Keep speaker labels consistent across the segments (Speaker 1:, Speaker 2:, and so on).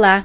Speaker 1: Olá,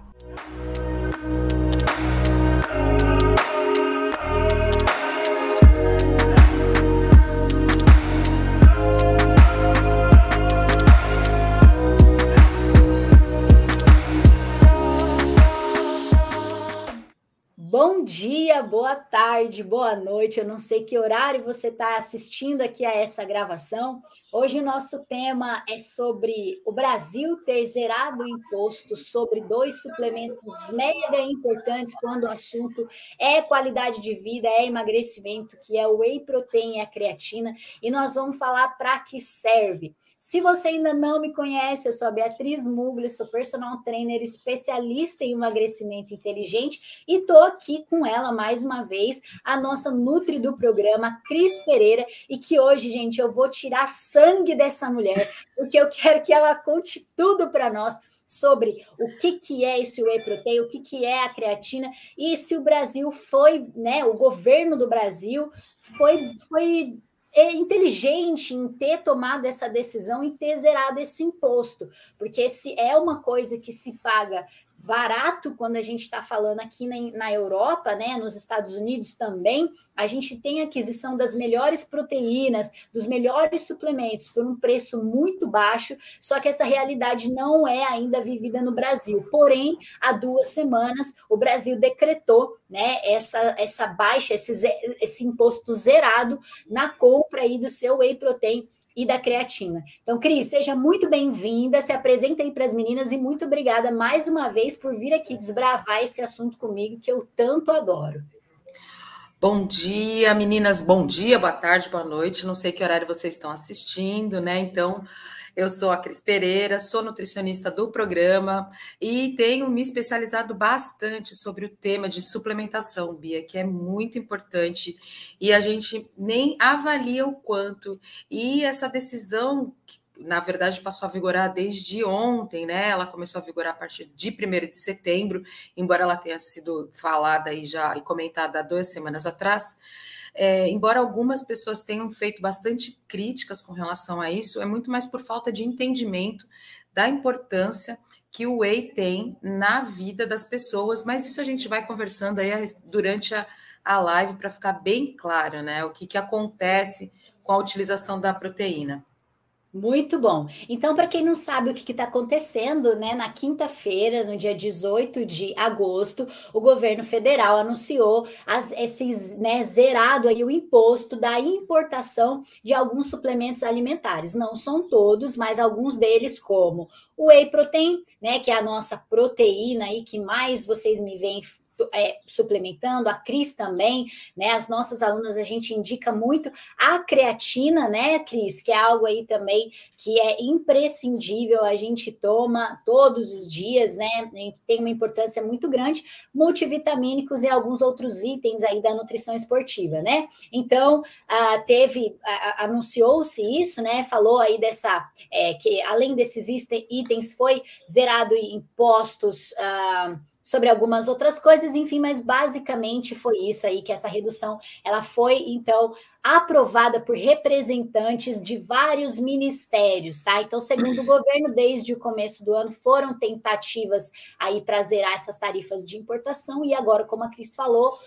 Speaker 1: começar. Bom dia, boa tarde, boa noite. Eu não sei que horário você está assistindo aqui a essa gravação, Hoje o nosso tema é sobre o Brasil ter zerado o imposto sobre dois suplementos mega importantes quando o assunto é qualidade de vida, é emagrecimento, que é o whey protein e a creatina, e nós vamos falar para que serve. Se você ainda não me conhece, eu sou a Beatriz Mugli, sou personal trainer especialista em emagrecimento inteligente e tô aqui com ela mais uma vez, a nossa nutri do programa, Cris Pereira, e que hoje, gente, eu vou tirar sangue dessa mulher, porque eu quero que ela conte tudo para nós sobre o que, que é esse whey protein, o que, que é a creatina, e se o Brasil foi, né, o governo do Brasil foi, foi é inteligente em ter tomado essa decisão e ter zerado esse imposto, porque se é uma coisa que se paga barato quando a gente está falando aqui na, na, Europa, né, nos Estados Unidos também, a gente tem aquisição das melhores proteínas, dos melhores suplementos por um preço muito baixo, só que essa realidade não é ainda vivida no Brasil. Porém, há duas semanas o Brasil decretou né, essa, essa baixa, esse, esse imposto zerado na compra aí do seu whey protein e da creatina. Então, Cris, seja muito bem-vinda, se apresenta aí para as meninas e muito obrigada mais uma vez por vir aqui desbravar esse assunto comigo que eu tanto adoro.
Speaker 2: Bom dia, meninas. Bom dia, boa tarde, boa noite. Não sei que horário vocês estão assistindo, né? Então, eu sou a Cris Pereira, sou nutricionista do programa e tenho me especializado bastante sobre o tema de suplementação, Bia, que é muito importante e a gente nem avalia o quanto. E essa decisão na verdade, passou a vigorar desde ontem, né? Ela começou a vigorar a partir de 1 de setembro, embora ela tenha sido falada e já e comentada há duas semanas atrás. É, embora algumas pessoas tenham feito bastante críticas com relação a isso, é muito mais por falta de entendimento da importância que o whey tem na vida das pessoas, mas isso a gente vai conversando aí durante a, a live para ficar bem claro, né? O que, que acontece com a utilização da proteína.
Speaker 1: Muito bom. Então, para quem não sabe o que está acontecendo, né, na quinta-feira, no dia 18 de agosto, o governo federal anunciou as, esses, né, zerado aí o imposto da importação de alguns suplementos alimentares. Não são todos, mas alguns deles, como o whey protein, né, que é a nossa proteína aí que mais vocês me veem é, suplementando, a Cris também, né? As nossas alunas a gente indica muito a creatina, né, Cris? Que é algo aí também que é imprescindível, a gente toma todos os dias, né? Tem uma importância muito grande, multivitamínicos e alguns outros itens aí da nutrição esportiva, né? Então, teve, anunciou-se isso, né? Falou aí dessa, é, que além desses itens, foi zerado impostos. Uh, sobre algumas outras coisas, enfim, mas basicamente foi isso aí que essa redução ela foi então aprovada por representantes de vários ministérios, tá? Então, segundo o governo, desde o começo do ano foram tentativas aí para zerar essas tarifas de importação e agora, como a Cris falou,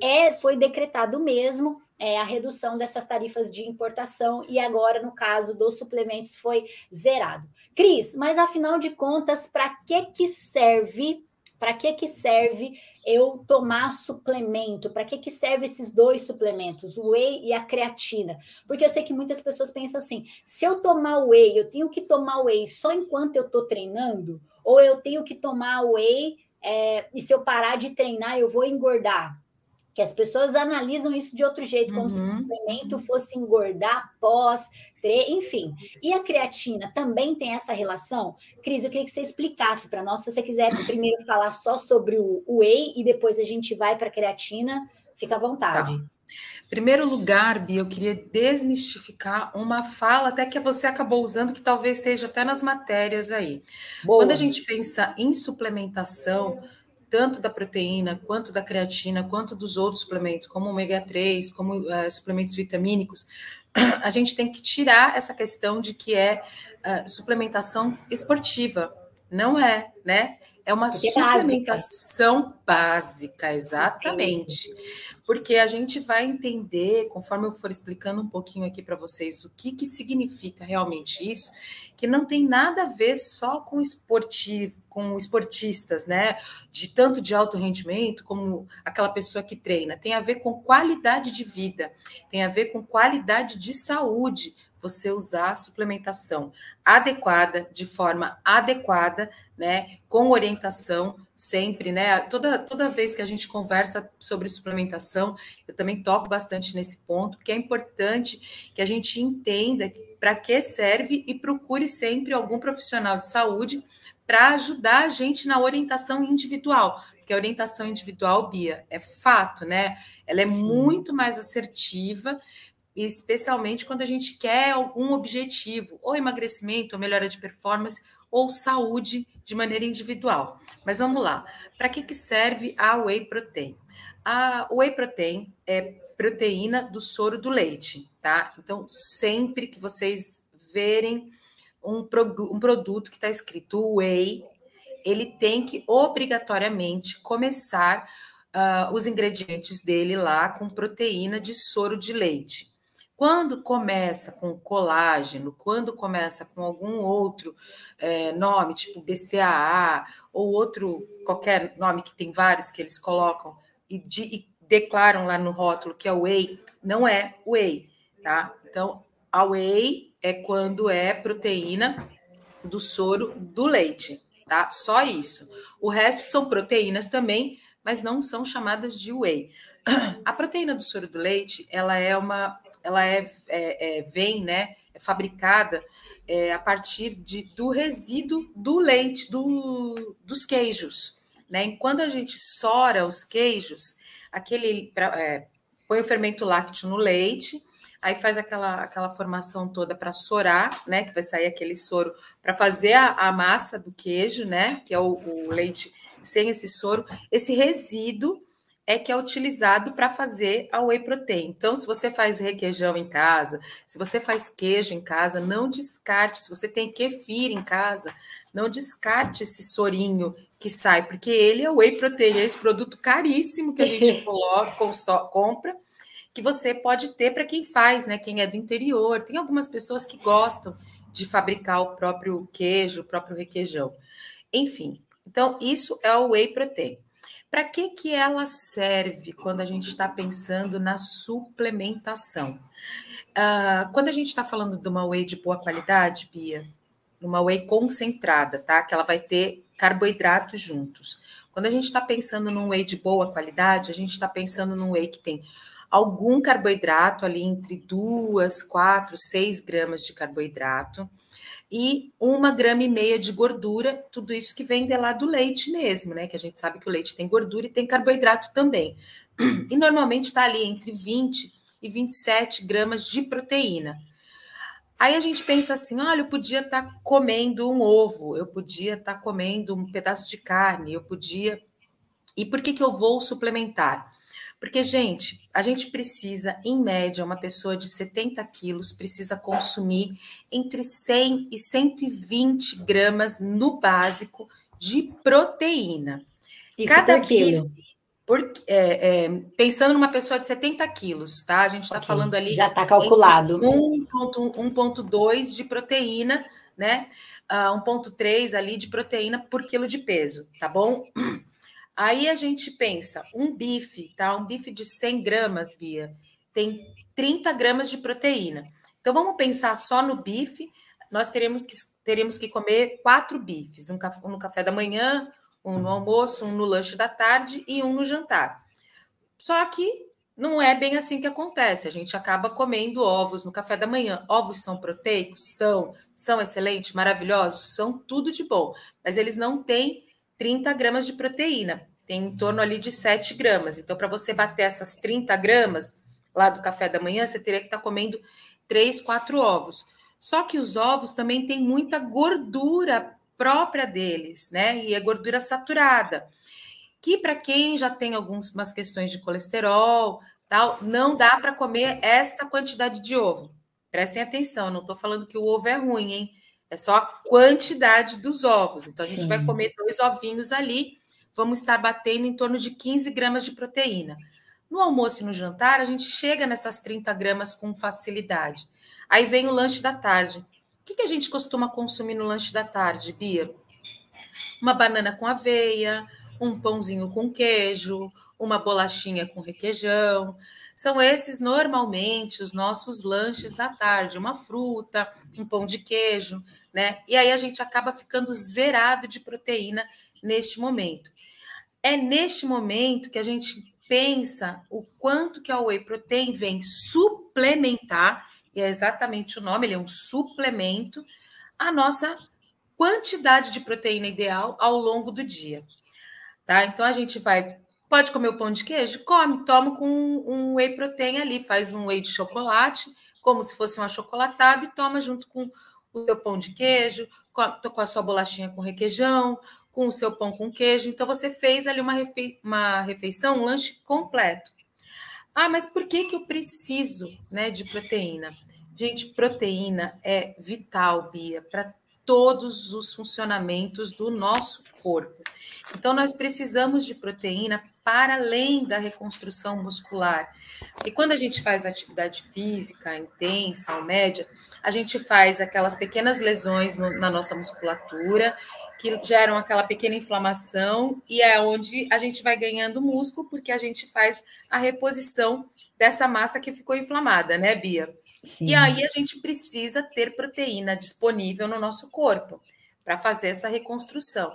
Speaker 1: é foi decretado mesmo é, a redução dessas tarifas de importação e agora, no caso dos suplementos, foi zerado. Cris, mas afinal de contas, para que que serve para que, que serve eu tomar suplemento? Para que, que serve esses dois suplementos, o whey e a creatina? Porque eu sei que muitas pessoas pensam assim: se eu tomar o whey, eu tenho que tomar o whey só enquanto eu estou treinando? Ou eu tenho que tomar o whey é, e se eu parar de treinar, eu vou engordar? Que as pessoas analisam isso de outro jeito, como uhum. se o suplemento fosse engordar pós, enfim. E a creatina também tem essa relação? Cris, eu queria que você explicasse para nós, se você quiser primeiro falar só sobre o whey e depois a gente vai para a creatina, fica à vontade. Tá.
Speaker 2: Primeiro lugar, Bia, eu queria desmistificar uma fala até que você acabou usando, que talvez esteja até nas matérias aí. Boa. Quando a gente pensa em suplementação, tanto da proteína, quanto da creatina, quanto dos outros suplementos, como ômega 3, como uh, suplementos vitamínicos, a gente tem que tirar essa questão de que é uh, suplementação esportiva. Não é, né? É uma Porque suplementação básica, básica exatamente. Porque a gente vai entender, conforme eu for explicando um pouquinho aqui para vocês, o que, que significa realmente isso, que não tem nada a ver só com esportivo, com esportistas, né? De tanto de alto rendimento como aquela pessoa que treina. Tem a ver com qualidade de vida, tem a ver com qualidade de saúde você usar a suplementação adequada, de forma adequada, né, com orientação sempre, né? Toda, toda vez que a gente conversa sobre suplementação, eu também toco bastante nesse ponto, porque é importante que a gente entenda para que serve e procure sempre algum profissional de saúde para ajudar a gente na orientação individual, porque a orientação individual, Bia, é fato, né? Ela é Sim. muito mais assertiva especialmente quando a gente quer algum objetivo, ou emagrecimento, ou melhora de performance, ou saúde de maneira individual. Mas vamos lá. Para que, que serve a whey protein? A whey protein é proteína do soro do leite, tá? Então, sempre que vocês verem um, um produto que está escrito whey, ele tem que obrigatoriamente começar uh, os ingredientes dele lá com proteína de soro de leite. Quando começa com colágeno, quando começa com algum outro é, nome, tipo BCAA, ou outro, qualquer nome que tem vários que eles colocam e, de, e declaram lá no rótulo que é whey, não é whey, tá? Então, a whey é quando é proteína do soro do leite, tá? Só isso. O resto são proteínas também, mas não são chamadas de whey. A proteína do soro do leite, ela é uma ela é, é, é vem, né, é fabricada é, a partir de, do resíduo do leite, do, dos queijos. Né? Quando a gente sora os queijos, aquele é, põe o fermento lácteo no leite, aí faz aquela, aquela formação toda para sorar, né? Que vai sair aquele soro para fazer a, a, massa do queijo, né? Que é o, o leite sem esse soro. Esse resíduo é que é utilizado para fazer a whey protein. Então, se você faz requeijão em casa, se você faz queijo em casa, não descarte. Se você tem kefir em casa, não descarte esse sorinho que sai, porque ele é whey protein, é esse produto caríssimo que a gente coloca, compra, que você pode ter para quem faz, né? Quem é do interior. Tem algumas pessoas que gostam de fabricar o próprio queijo, o próprio requeijão. Enfim, então isso é o whey protein. Para que, que ela serve quando a gente está pensando na suplementação? Uh, quando a gente está falando de uma whey de boa qualidade, Bia, uma whey concentrada, tá? Que ela vai ter carboidratos juntos. Quando a gente está pensando num whey de boa qualidade, a gente está pensando num whey que tem algum carboidrato ali entre duas, quatro, seis gramas de carboidrato e uma grama e meia de gordura, tudo isso que vem de lá do leite mesmo, né? Que a gente sabe que o leite tem gordura e tem carboidrato também. E normalmente está ali entre 20 e 27 gramas de proteína. Aí a gente pensa assim: olha, eu podia estar tá comendo um ovo, eu podia estar tá comendo um pedaço de carne, eu podia. E por que, que eu vou suplementar? Porque, gente, a gente precisa, em média, uma pessoa de 70 quilos precisa consumir entre 100 e 120 gramas no básico de proteína.
Speaker 1: Isso Cada por quilo.
Speaker 2: Por, é, é, pensando numa pessoa de 70 quilos, tá? A gente está okay. falando ali.
Speaker 1: Já está calculado.
Speaker 2: 1,2 de proteína, né? Uh, ah, 1,3 ali de proteína por quilo de peso, tá bom? Aí a gente pensa, um bife, tá? Um bife de 100 gramas, Bia, tem 30 gramas de proteína. Então vamos pensar só no bife, nós teremos que, teremos que comer quatro bifes, um, um no café da manhã, um no almoço, um no lanche da tarde e um no jantar. Só que não é bem assim que acontece. A gente acaba comendo ovos no café da manhã. Ovos são proteicos? São. São excelentes, maravilhosos? São tudo de bom. Mas eles não têm 30 gramas de proteína. Tem em torno ali de 7 gramas. Então, para você bater essas 30 gramas lá do café da manhã, você teria que estar tá comendo 3, 4 ovos. Só que os ovos também têm muita gordura própria deles, né? E é gordura saturada que para quem já tem algumas questões de colesterol, tal, não dá para comer esta quantidade de ovo. Prestem atenção, não estou falando que o ovo é ruim, hein? É só a quantidade dos ovos. Então, a gente Sim. vai comer dois ovinhos ali, vamos estar batendo em torno de 15 gramas de proteína. No almoço e no jantar, a gente chega nessas 30 gramas com facilidade. Aí vem o lanche da tarde. O que, que a gente costuma consumir no lanche da tarde, Bia? Uma banana com aveia, um pãozinho com queijo, uma bolachinha com requeijão. São esses normalmente os nossos lanches da tarde, uma fruta, um pão de queijo, né? E aí a gente acaba ficando zerado de proteína neste momento. É neste momento que a gente pensa o quanto que a whey protein vem suplementar, e é exatamente o nome, ele é um suplemento, a nossa quantidade de proteína ideal ao longo do dia tá? Então a gente vai. Pode comer o pão de queijo? Come, toma com um whey protein ali, faz um whey de chocolate, como se fosse um achocolatado, e toma junto com o seu pão de queijo, com a, sua bolachinha com requeijão, com o seu pão com queijo. Então você fez ali uma, refe, uma refeição, um lanche completo. Ah, mas por que, que eu preciso né, de proteína? Gente, proteína é vital, Bia, para todos os funcionamentos do nosso corpo. Então, nós precisamos de proteína para além da reconstrução muscular. E quando a gente faz atividade física intensa ou média, a gente faz aquelas pequenas lesões no, na nossa musculatura que geram aquela pequena inflamação e é onde a gente vai ganhando músculo porque a gente faz a reposição dessa massa que ficou inflamada, né, Bia? Sim. E aí a gente precisa ter proteína disponível no nosso corpo para fazer essa reconstrução.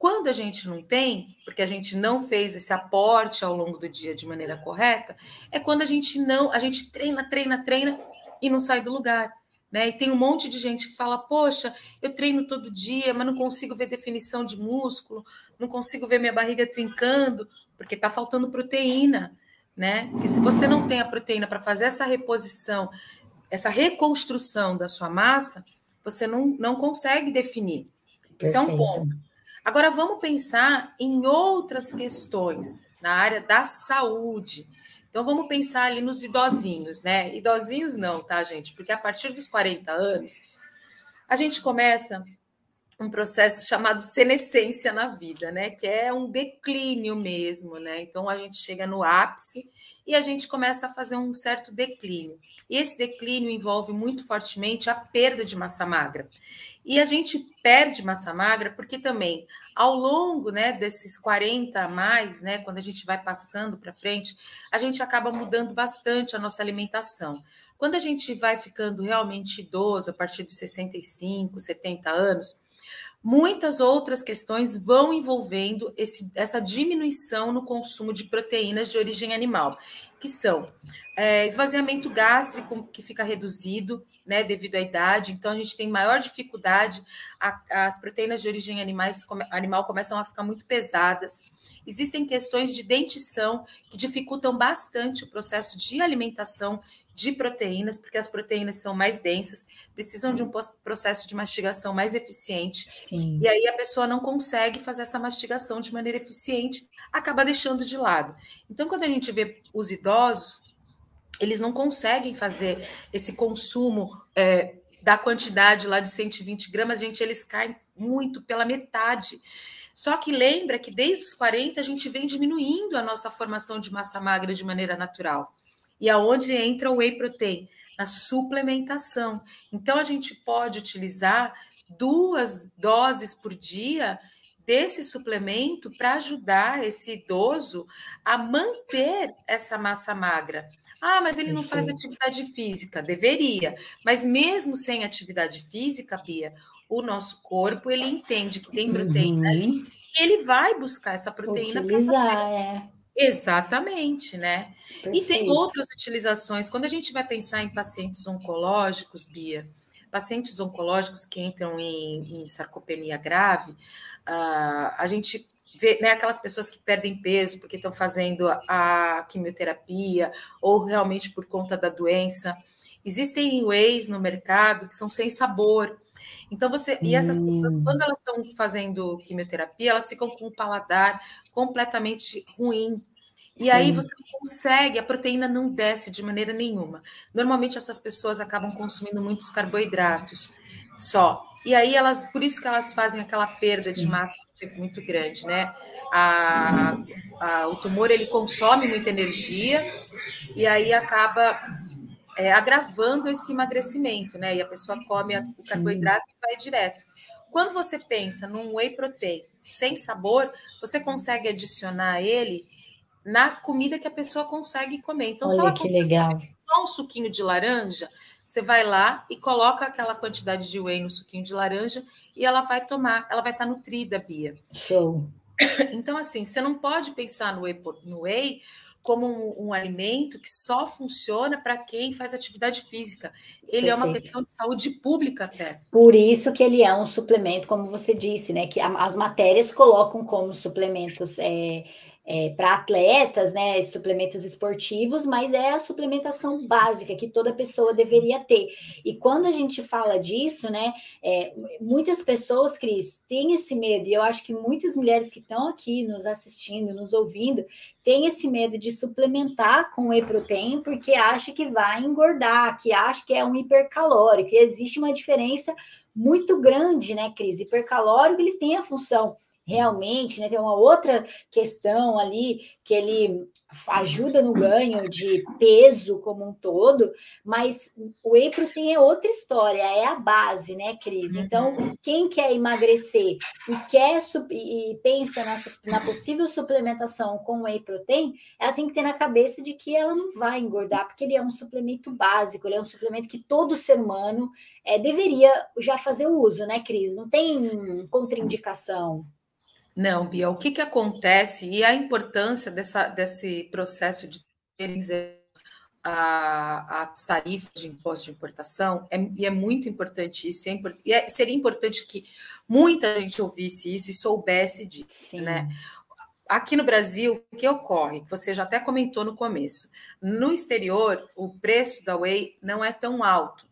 Speaker 2: Quando a gente não tem, porque a gente não fez esse aporte ao longo do dia de maneira correta, é quando a gente não, a gente treina, treina, treina e não sai do lugar. Né? E tem um monte de gente que fala: Poxa, eu treino todo dia, mas não consigo ver definição de músculo, não consigo ver minha barriga trincando, porque está faltando proteína. Né? Porque se você não tem a proteína para fazer essa reposição essa reconstrução da sua massa, você não, não consegue definir. Isso é um ponto. Agora vamos pensar em outras questões na área da saúde. Então vamos pensar ali nos idosinhos, né? Idosinhos não, tá, gente? Porque a partir dos 40 anos, a gente começa um processo chamado senescência na vida, né? Que é um declínio mesmo, né? Então a gente chega no ápice e a gente começa a fazer um certo declínio. E esse declínio envolve muito fortemente a perda de massa magra. E a gente perde massa magra porque também, ao longo né, desses 40 a mais, né, quando a gente vai passando para frente, a gente acaba mudando bastante a nossa alimentação. Quando a gente vai ficando realmente idoso, a partir dos 65, 70 anos, muitas outras questões vão envolvendo esse, essa diminuição no consumo de proteínas de origem animal, que são é, esvaziamento gástrico que fica reduzido, né, devido à idade, então a gente tem maior dificuldade, a, as proteínas de origem animais, animal começam a ficar muito pesadas. Existem questões de dentição que dificultam bastante o processo de alimentação de proteínas, porque as proteínas são mais densas, precisam de um processo de mastigação mais eficiente. Sim. E aí a pessoa não consegue fazer essa mastigação de maneira eficiente, acaba deixando de lado. Então, quando a gente vê os idosos, eles não conseguem fazer esse consumo é, da quantidade lá de 120 gramas, gente, eles caem muito pela metade. Só que lembra que desde os 40 a gente vem diminuindo a nossa formação de massa magra de maneira natural. E aonde entra o whey protein? Na suplementação. Então a gente pode utilizar duas doses por dia desse suplemento para ajudar esse idoso a manter essa massa magra. Ah, mas ele não faz atividade física. Deveria. Mas mesmo sem atividade física, Bia, o nosso corpo ele entende que tem proteína uhum. ali e ele vai buscar essa proteína
Speaker 1: para fazer. É.
Speaker 2: Exatamente, né? Perfeito. E tem outras utilizações. Quando a gente vai pensar em pacientes oncológicos, Bia, pacientes oncológicos que entram em, em sarcopenia grave, uh, a gente vê né, aquelas pessoas que perdem peso porque estão fazendo a, quimioterapia ou realmente por conta da doença. Existem whey's no mercado que são sem sabor. Então você e essas hum. pessoas quando elas estão fazendo quimioterapia, elas ficam com o paladar completamente ruim. E Sim. aí você não consegue, a proteína não desce de maneira nenhuma. Normalmente essas pessoas acabam consumindo muitos carboidratos só. E aí elas, por isso que elas fazem aquela perda de massa muito grande, né? A, a, o tumor ele consome muita energia e aí acaba é, agravando esse emagrecimento, né? E a pessoa come o carboidrato Sim. e vai direto. Quando você pensa num whey protein sem sabor, você consegue adicionar ele na comida que a pessoa consegue comer. Então,
Speaker 1: Olha
Speaker 2: se ela
Speaker 1: que legal.
Speaker 2: só um suquinho de laranja, você vai lá e coloca aquela quantidade de whey no suquinho de laranja e ela vai tomar, ela vai estar nutrida, Bia.
Speaker 1: Show.
Speaker 2: Então, assim, você não pode pensar no whey, no whey como um, um, alimento que só funciona para quem faz atividade física. Ele Perfeito. é uma questão de saúde pública até.
Speaker 1: Por isso que ele é um suplemento, como você disse, né? Que as matérias colocam como suplementos. É, é, para atletas, né, suplementos esportivos, mas é a suplementação básica que toda pessoa deveria ter. E quando a gente fala disso, né, é, muitas pessoas, Cris, têm esse medo, e eu acho que muitas mulheres que estão aqui nos assistindo, nos ouvindo, têm esse medo de suplementar com whey protein porque acha que vai engordar, que acha que é um hipercalórico, e existe uma diferença muito grande, né, Cris? Hipercalórico, ele tem a função realmente, né? Tem uma outra questão ali que ele ajuda no ganho de peso como um todo, mas o whey protein é outra história, é a base, né, Cris? Então, uhum. quem quer emagrecer e quer e pensa na, na possível suplementação com whey protein, ela tem que ter na cabeça de que ela não vai engordar, porque ele é um suplemento básico, ele é um suplemento que todo ser humano é, deveria já fazer o uso, né, Cris? Não tem contraindicação.
Speaker 2: Não, Bia, o que, que acontece e a importância dessa, desse processo de ter as tarifas de imposto de importação, é, e é muito importante isso, é, e é, seria importante que muita gente ouvisse isso e soubesse disso, Sim. né? Aqui no Brasil, o que ocorre? Você já até comentou no começo. No exterior, o preço da Whey não é tão alto.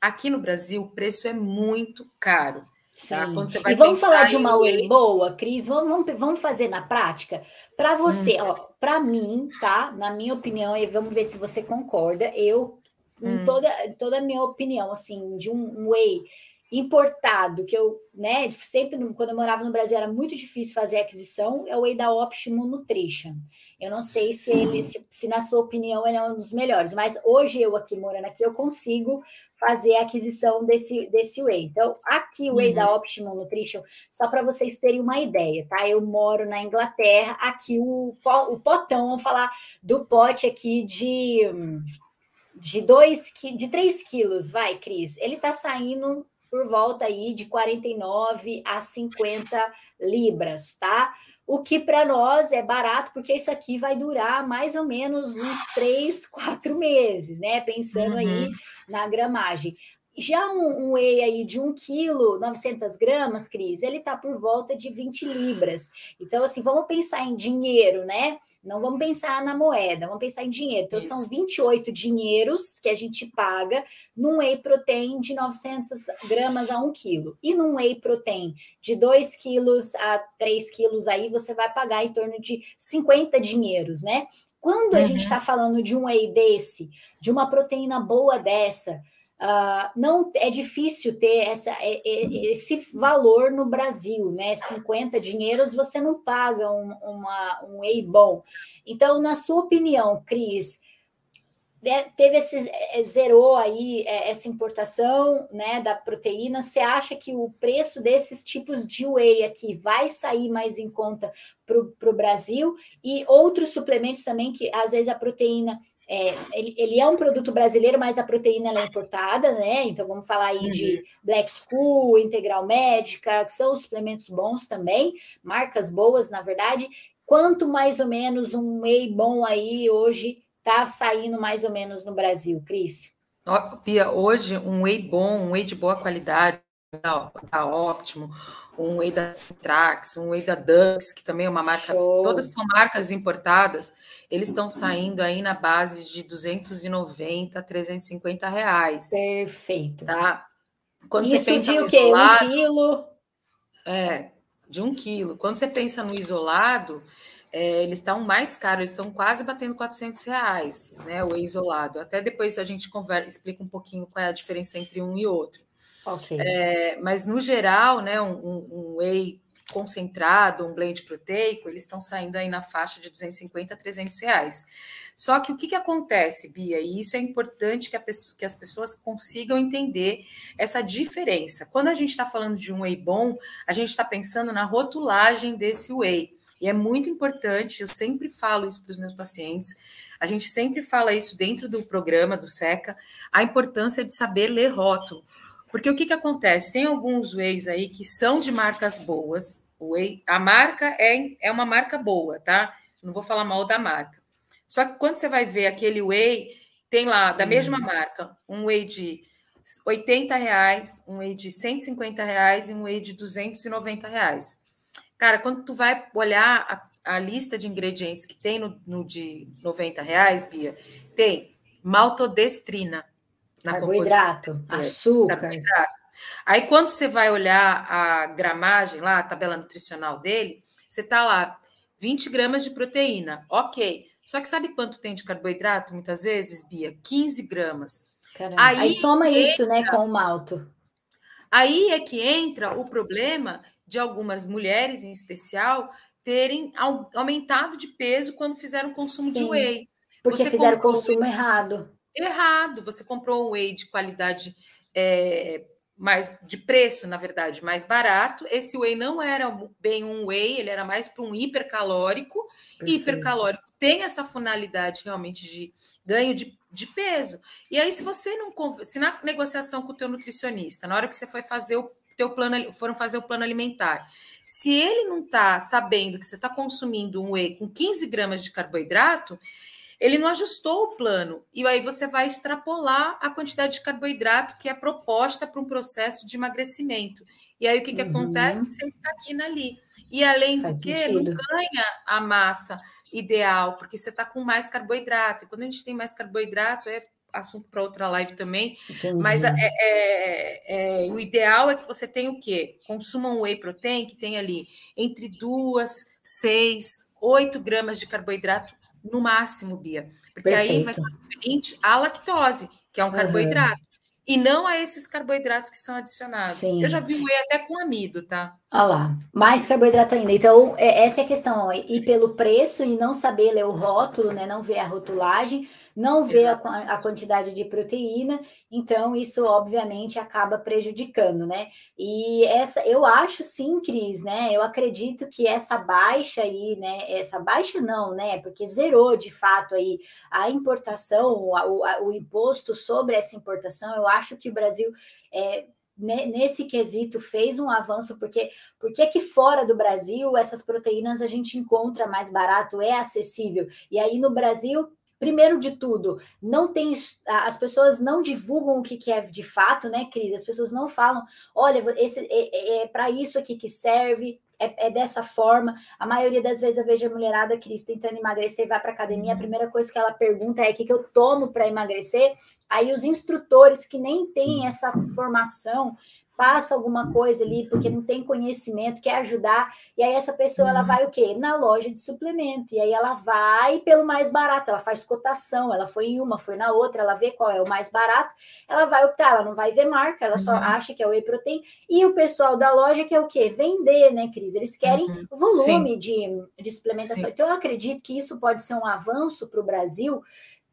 Speaker 2: Aqui no Brasil, o preço é muito caro.
Speaker 1: Tá? E vamos falar de uma whey boa, Cris? Vamos, vamos fazer na prática? Para você, hum. ó, para mim, tá? Na minha opinião, e vamos ver se você concorda. Eu, hum. toda, toda a minha opinião, assim, de um whey importado, que eu, né, sempre quando eu morava no Brasil era muito difícil fazer aquisição, é o whey da Optimum Nutrition. Eu não sei se ele, se, se, na sua opinião ele é um dos melhores, mas hoje eu aqui morando aqui eu consigo fazer a aquisição desse, desse whey. Então, aqui o whey uhum. da Optimum Nutrition, só para vocês terem uma ideia, tá? Eu moro na Inglaterra, aqui o, o potão, vamos falar do pote aqui de de dois de 3 quilos, vai, Cris. Ele tá saindo por volta aí de 49 a 50 libras, tá? o que para nós é barato, porque isso aqui vai durar mais ou menos uns três, quatro meses, né? Pensando uhum. aí na gramagem. Já um, um whey aí de 1 quilo, 900 gramas, Cris, ele está por volta de 20 libras. Então, assim, vamos pensar em dinheiro, né? Não vamos pensar na moeda, vamos pensar em dinheiro. Então, Isso. são 28 dinheiros que a gente paga num whey protein de 900 gramas a 1 quilo. E num whey protein de 2 quilos a 3 quilos, aí você vai pagar em torno de 50 dinheiros, né? Quando a uhum. gente está falando de um whey desse, de uma proteína boa dessa, Uh, não é difícil ter essa, esse valor no Brasil, né? 50 dinheiros você não paga um, uma, um whey bom. Então, na sua opinião, Cris, né, teve esse é, zerou aí é, essa importação né, da proteína. Você acha que o preço desses tipos de whey aqui vai sair mais em conta para o Brasil? E outros suplementos também que às vezes a proteína é, ele, ele, é um produto brasileiro, mas a proteína é importada, né? Então vamos falar aí uhum. de Black School, Integral Médica, que são suplementos bons também, marcas boas, na verdade. quanto mais ou menos um whey bom aí hoje está saindo mais ou menos no Brasil, Cris?
Speaker 2: Pia, hoje um whey bom, um whey de boa qualidade, tá, tá ótimo, um whey da Citrax, um whey da Dux, que também é uma marca, Show. todas são marcas importadas, eles estão saindo aí na base de 290, 350 reais.
Speaker 1: Perfeito.
Speaker 2: Tá?
Speaker 1: Quando Isso você pensa de o quê? Isolado, um quilo?
Speaker 2: É, de um quilo. Quando você pensa no isolado, é, eles estão mais caros, eles estão quase batendo 400 reais, né? O isolado. Até depois a gente conversa, explica um pouquinho qual é a diferença entre um e outro.
Speaker 1: Ok.
Speaker 2: É, mas no geral, né, um, um, um whey concentrado, um blend proteico, eles estão saindo aí na faixa de 250 a 300 reais. Só que o que, que acontece, Bia? E isso é importante que, pessoa, que as pessoas consigam entender essa diferença. Quando a gente está falando de um whey bom, a gente está pensando na rotulagem desse whey. E é muito importante, eu sempre falo isso para os meus pacientes, a gente sempre fala isso dentro do programa do SECA, a importância de saber ler rótulo. Porque o que, que acontece? Tem alguns whey's aí que são de marcas boas. O whey, a marca é, é uma marca boa, tá? Não vou falar mal da marca. Só que quando você vai ver aquele whey, tem lá, Sim. da mesma marca, um whey de 80 reais, um whey de 150 reais e um whey de 290 reais. Cara, quando tu vai olhar a, a lista de ingredientes que tem no, no, de 90 reais, Bia, tem maltodestrina.
Speaker 1: Na carboidrato, açúcar. Carboidrato.
Speaker 2: Aí, quando você vai olhar a gramagem lá, a tabela nutricional dele, você tá lá, 20 gramas de proteína, ok. Só que sabe quanto tem de carboidrato, muitas vezes, Bia? 15 gramas.
Speaker 1: Aí, aí, soma entra, isso, né, com o malto.
Speaker 2: Aí é que entra o problema de algumas mulheres, em especial, terem aumentado de peso quando fizeram consumo Sim, de whey.
Speaker 1: Porque Você fizeram consumo errado.
Speaker 2: Errado. Você comprou um whey de qualidade é, mais de preço, na verdade, mais barato. Esse whey não era bem um whey, ele era mais para um hipercalórico. Perfeito. Hipercalórico tem essa finalidade realmente de ganho de, de peso. E aí, se você não se na negociação com o teu nutricionista, na hora que você foi fazer o teu plano, foram fazer o plano alimentar. Se ele não está sabendo que você está consumindo um whey com 15 gramas de carboidrato, ele não ajustou o plano. E aí você vai extrapolar a quantidade de carboidrato que é proposta para um processo de emagrecimento. E aí o que, que uhum. acontece? Você estagna ali. E além Faz do que, sentido. não ganha a massa ideal, porque você está com mais carboidrato. E quando a gente tem mais carboidrato, é assunto para outra live também. Entendi. Mas é, é, é, o ideal é que você tenha o quê? Consuma um whey protein que tem ali entre duas, seis, oito gramas de carboidrato no máximo, Bia. Porque Perfeito. aí vai estar diferente a lactose, que é um carboidrato. Uhum. E não a esses carboidratos que são adicionados. Sim. Eu já vi whey até com amido, tá?
Speaker 1: Olha lá, mais carboidrato ainda. Então, é, essa é a questão, ó, ir pelo preço e não saber ler o rótulo, né? Não ver a rotulagem não vê a, a, quantidade de proteína, então isso obviamente acaba prejudicando, né? E essa, eu acho sim, Cris, né? Eu acredito que essa baixa aí, né? Essa baixa não, né? Porque zerou de fato aí a importação, o, o imposto sobre essa importação. Eu acho que o Brasil é, nesse quesito fez um avanço, porque porque que fora do Brasil essas proteínas a gente encontra mais barato, é acessível. E aí no Brasil Primeiro de tudo, não tem as pessoas não divulgam o que, que é de fato, né, Cris? As pessoas não falam, olha, esse é, é, é para isso aqui que serve, é, é, dessa forma. A maioria das vezes eu vejo a mulherada, Cris, tentando emagrecer, vai para academia, a uhum. primeira coisa que ela pergunta é o que, que eu tomo para emagrecer. Aí os instrutores que nem têm essa formação passa alguma coisa ali porque não tem conhecimento, quer ajudar, e aí essa pessoa ela uhum. vai o quê? Na loja de suplemento, e aí ela vai pelo mais barato, ela faz cotação, ela foi em uma, foi na outra, ela vê qual é o mais barato, ela vai optar, ela não vai ver marca, ela só uhum. acha que é o whey protein, e o pessoal da loja quer o quê? Vender, né, Cris? Eles querem uhum. volume de, de suplementação. Sim. Então eu acredito que isso pode ser um avanço para o Brasil,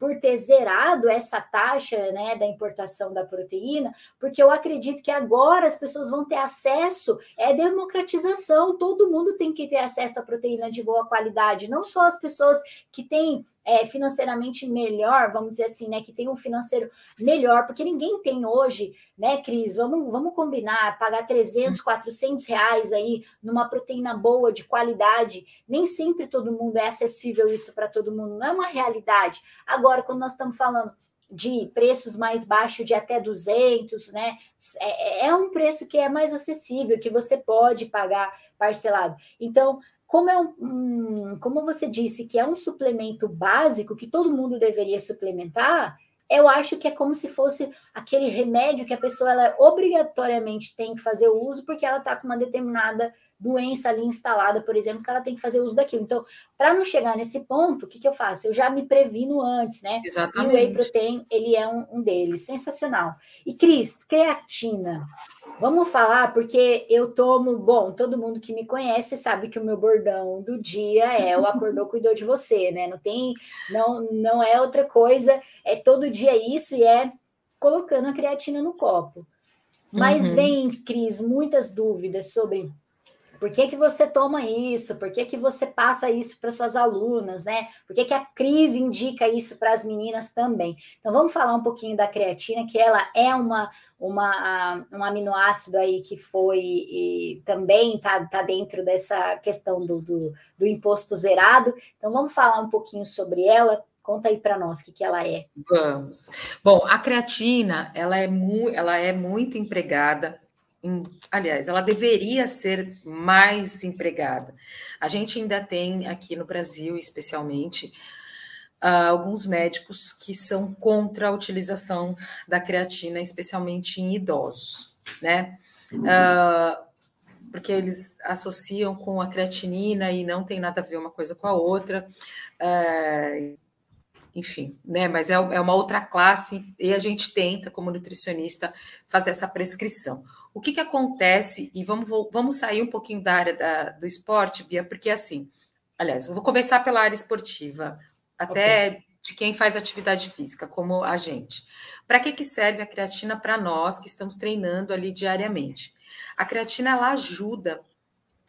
Speaker 1: por ter zerado essa taxa né, da importação da proteína, porque eu acredito que agora as pessoas vão ter acesso, é democratização, todo mundo tem que ter acesso à proteína de boa qualidade, não só as pessoas que têm é, financeiramente melhor, vamos dizer assim, né? Que tem um financeiro melhor, porque ninguém tem hoje, né, Cris? Vamos, vamos combinar, pagar 300, 400 reais aí numa proteína boa, de qualidade. Nem sempre todo mundo é acessível isso para todo mundo, não é uma realidade. Agora, quando nós estamos falando de preços mais baixos de até 200, né? É, é um preço que é mais acessível, que você pode pagar parcelado. Então, como é um, como você disse que é um suplemento básico que todo mundo deveria suplementar, eu acho que é como se fosse aquele remédio que a pessoa ela obrigatoriamente tem que fazer o uso porque ela está com uma determinada doença ali instalada, por exemplo, que ela tem que fazer uso daquilo. Então, para não chegar nesse ponto, o que, que eu faço? Eu já me previno antes, né?
Speaker 2: Exatamente.
Speaker 1: E o Whey Protein, ele é um, um deles. Sensacional. E, Cris, creatina. Vamos falar, porque eu tomo... Bom, todo mundo que me conhece sabe que o meu bordão do dia é o acordou, cuidou de você, né? Não tem... Não, não é outra coisa. É todo dia isso e é colocando a creatina no copo. Mas uhum. vem, Cris, muitas dúvidas sobre por que, que você toma isso? Por que, que você passa isso para suas alunas, né? Por que, que a crise indica isso para as meninas também? Então, vamos falar um pouquinho da creatina, que ela é uma, uma, um aminoácido aí que foi também está tá dentro dessa questão do, do, do imposto zerado. Então, vamos falar um pouquinho sobre ela. Conta aí para nós o que, que ela é.
Speaker 2: Vamos. Bom, a creatina ela é, mu ela é muito empregada aliás, ela deveria ser mais empregada. A gente ainda tem aqui no Brasil, especialmente, uh, alguns médicos que são contra a utilização da creatina, especialmente em idosos, né? Uh, porque eles associam com a creatinina e não tem nada a ver uma coisa com a outra. Uh, enfim, né? Mas é, é uma outra classe e a gente tenta, como nutricionista, fazer essa prescrição. O que, que acontece, e vamos, vamos sair um pouquinho da área da, do esporte, Bia, porque assim, aliás, eu vou começar pela área esportiva, até okay. de quem faz atividade física, como a gente. Para que, que serve a creatina para nós que estamos treinando ali diariamente? A creatina ela ajuda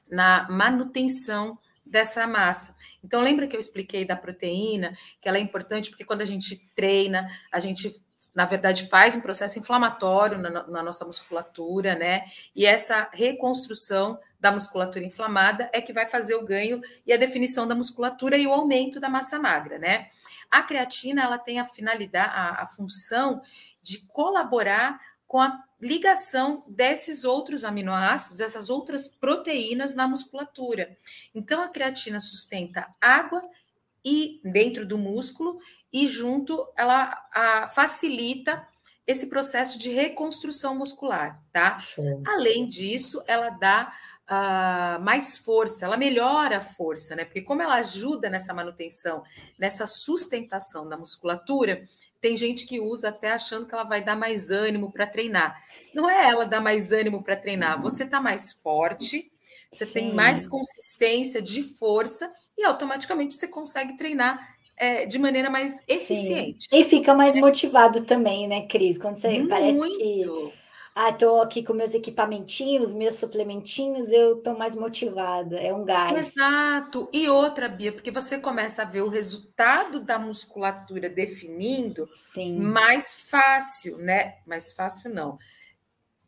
Speaker 2: na manutenção dessa massa. Então, lembra que eu expliquei da proteína, que ela é importante porque quando a gente treina, a gente na verdade, faz um processo inflamatório na, na, nossa musculatura, né? E essa reconstrução da musculatura inflamada é que vai fazer o ganho e a definição da musculatura e o aumento da massa magra, né? A creatina, ela tem a finalidade, a, a função de colaborar com a ligação desses outros aminoácidos, dessas outras proteínas na musculatura. Então, a creatina sustenta água e dentro do músculo e junto ela a, facilita esse processo de reconstrução muscular, tá? Sim. Além disso, ela dá uh, mais força, ela melhora a força, né? Porque como ela ajuda nessa manutenção, nessa sustentação da musculatura, tem gente que usa até achando que ela vai dar mais ânimo para treinar. Não é ela dar mais ânimo para treinar, você está mais forte, você Sim. tem mais consistência de força e automaticamente você consegue treinar é, de maneira mais eficiente.
Speaker 1: Sim. E fica mais é. motivado também, né, Cris? Quando você Muito. parece que ah, tô aqui com meus equipamentinhos, meus suplementinhos, eu tô mais motivada, é um gás.
Speaker 2: Exato. E outra, Bia, porque você começa a ver o resultado da musculatura definindo Sim. mais fácil, né? Mais fácil não.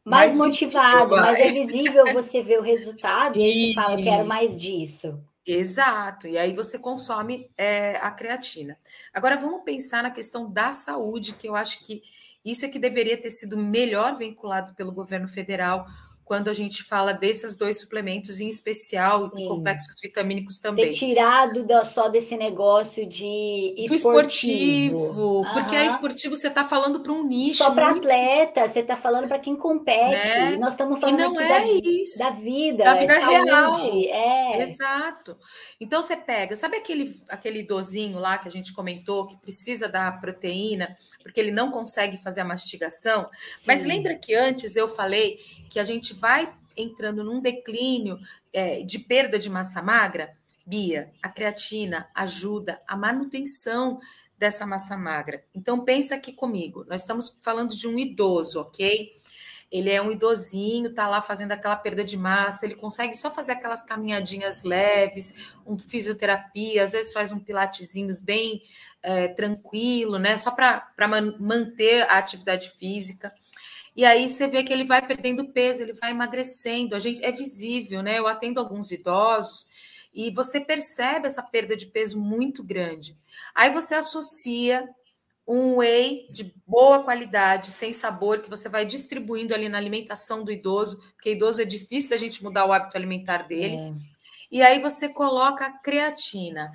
Speaker 1: Mais, mais motivado, visível, mais é visível você ver o resultado e você fala, quero mais disso.
Speaker 2: Exato, e aí você consome é, a creatina. Agora vamos pensar na questão da saúde, que eu acho que isso é que deveria ter sido melhor vinculado pelo governo federal quando a gente fala desses dois suplementos, em especial, Sim. complexos vitamínicos também.
Speaker 1: Ter tirado da, só desse negócio de esportivo.
Speaker 2: esportivo porque a esportivo você está falando para um nicho.
Speaker 1: Só para muito... atleta, você está falando para quem compete. Né? Nós estamos falando é da, da, vida,
Speaker 2: da vida é real.
Speaker 1: É.
Speaker 2: Exato. Então você pega, sabe aquele, aquele idosinho lá que a gente comentou que precisa da proteína, porque ele não consegue fazer a mastigação? Sim. Mas lembra que antes eu falei que a gente vai entrando num declínio é, de perda de massa magra, Bia, a creatina ajuda a manutenção dessa massa magra. Então pensa aqui comigo, nós estamos falando de um idoso, ok? ele é um idosinho, tá lá fazendo aquela perda de massa, ele consegue só fazer aquelas caminhadinhas leves, um fisioterapia, às vezes faz um pilatezinhos bem é, tranquilo, né? Só para man manter a atividade física. E aí você vê que ele vai perdendo peso, ele vai emagrecendo. A gente é visível, né? Eu atendo alguns idosos e você percebe essa perda de peso muito grande. Aí você associa um whey de boa qualidade, sem sabor, que você vai distribuindo ali na alimentação do idoso, porque idoso é difícil da gente mudar o hábito alimentar dele. É. E aí você coloca a creatina.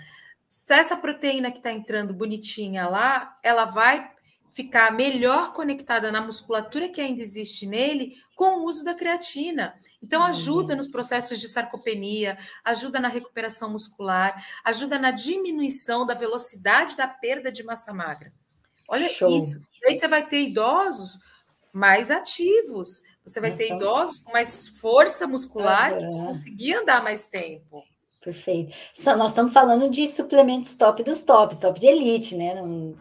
Speaker 2: Se essa proteína que está entrando bonitinha lá, ela vai ficar melhor conectada na musculatura que ainda existe nele com o uso da creatina. Então, ajuda nos processos de sarcopenia, ajuda na recuperação muscular, ajuda na diminuição da velocidade da perda de massa magra. Olha Show. isso. Aí você vai ter idosos mais ativos, você vai ter então... idosos com mais força muscular uhum. que vão conseguir andar mais tempo.
Speaker 1: Perfeito. Só, nós estamos falando de suplementos top dos tops, top de elite, né? Não,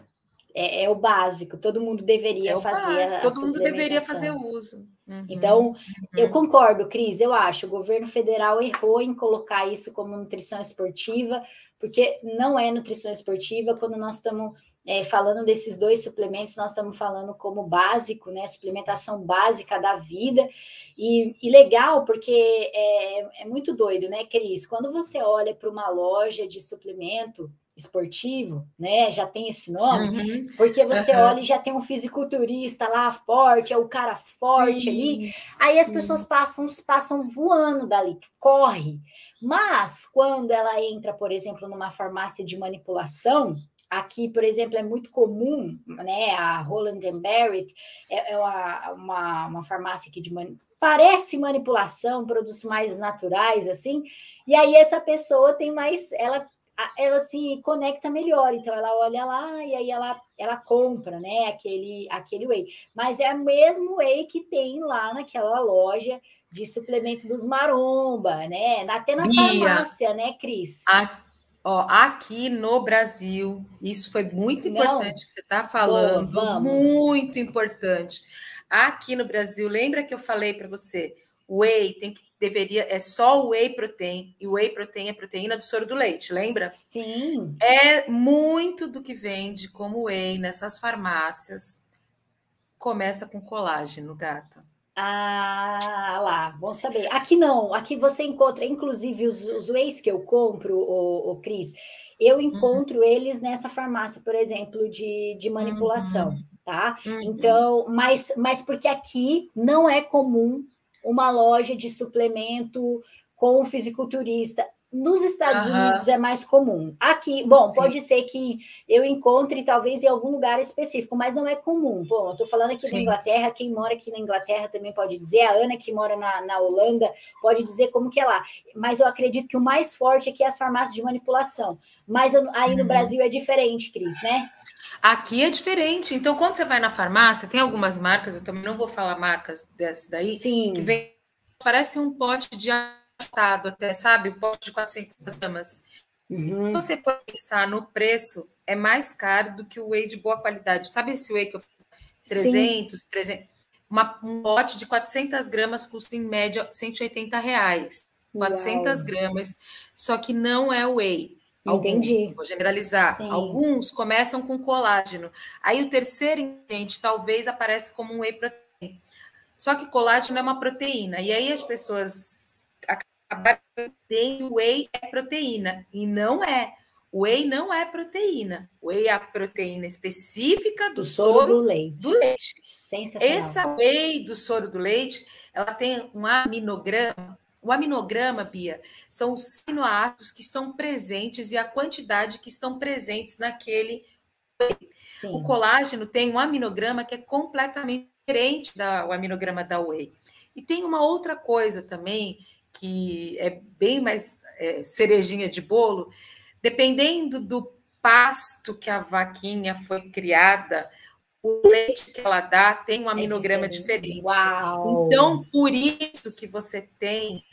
Speaker 1: é, é, o básico, todo mundo deveria é fazer. Básico,
Speaker 2: todo mundo deveria fazer o uso.
Speaker 1: Uhum, então, uhum. eu concordo, Cris, eu acho, o governo federal errou em colocar isso como nutrição esportiva, porque não é nutrição esportiva quando nós estamos é, falando desses dois suplementos, nós estamos falando como básico, né? Suplementação básica da vida. E, e legal, porque é, é muito doido, né, Cris? Quando você olha para uma loja de suplemento esportivo, né? Já tem esse nome, uhum. porque você uhum. olha e já tem um fisiculturista lá forte, é o cara forte sim, ali. Aí as sim. pessoas passam, passam voando dali, corre. Mas quando ela entra, por exemplo, numa farmácia de manipulação, Aqui, por exemplo, é muito comum, né? A Roland Barrett é, é uma, uma, uma, farmácia aqui de mani parece manipulação, produtos mais naturais, assim, e aí essa pessoa tem mais, ela ela se conecta melhor, então ela olha lá e aí ela, ela compra, né, aquele, aquele whey. Mas é o mesmo whey que tem lá naquela loja de suplemento dos maromba, né? Até na Bia, farmácia, né, Cris?
Speaker 2: A, Ó, aqui no Brasil, isso foi muito importante Não. que você está falando, Boa, muito importante. Aqui no Brasil, lembra que eu falei para você, whey tem que deveria é só o whey protein e o whey protein é proteína do soro do leite, lembra?
Speaker 1: Sim.
Speaker 2: É muito do que vende como whey nessas farmácias começa com colágeno, gata.
Speaker 1: Ah, lá, bom saber. Aqui não, aqui você encontra, inclusive, os, os whey's que eu compro, o, o Cris, eu uhum. encontro uhum. eles nessa farmácia, por exemplo, de, de manipulação, uhum. tá? Uhum. Então, mas, mas porque aqui não é comum uma loja de suplemento com um fisiculturista. Nos Estados uhum. Unidos é mais comum. Aqui, bom, Sim. pode ser que eu encontre talvez em algum lugar específico, mas não é comum. Bom, eu estou falando aqui Sim. na Inglaterra, quem mora aqui na Inglaterra também pode dizer, a Ana que mora na, na Holanda pode dizer como que é lá. Mas eu acredito que o mais forte aqui é as farmácias de manipulação. Mas aí no uhum. Brasil é diferente, Cris, né?
Speaker 2: Aqui é diferente. Então, quando você vai na farmácia, tem algumas marcas, eu também não vou falar marcas dessa daí,
Speaker 1: Sim.
Speaker 2: que vem, parece um pote de até, sabe? O pote de 400 gramas. Uhum. Se você for pensar no preço, é mais caro do que o whey de boa qualidade. Sabe esse whey que eu fiz? 300, Sim. 300. Uma, um pote de 400 gramas custa em média 180 reais. 400 Uau. gramas, só que não é whey. Alguns, Entendi. Vou generalizar. Sim. Alguns começam com colágeno. Aí o terceiro ingrediente talvez aparece como um whey protein. Só que colágeno é uma proteína. E aí as pessoas acabar o whey é proteína. E não é. Whey não é proteína. Whey é a proteína específica do, do soro, soro, do leite. Do leite.
Speaker 1: Sensacional.
Speaker 2: Essa whey do soro do leite, ela tem um aminograma. O aminograma, Bia, são os aminoácidos que estão presentes e a quantidade que estão presentes naquele whey. Sim. O colágeno tem um aminograma que é completamente diferente do aminograma da whey. E tem uma outra coisa também que é bem mais é, cerejinha de bolo, dependendo do pasto que a vaquinha foi criada, o leite que ela dá tem um é aminograma é diferente. diferente. Então, por isso que você tem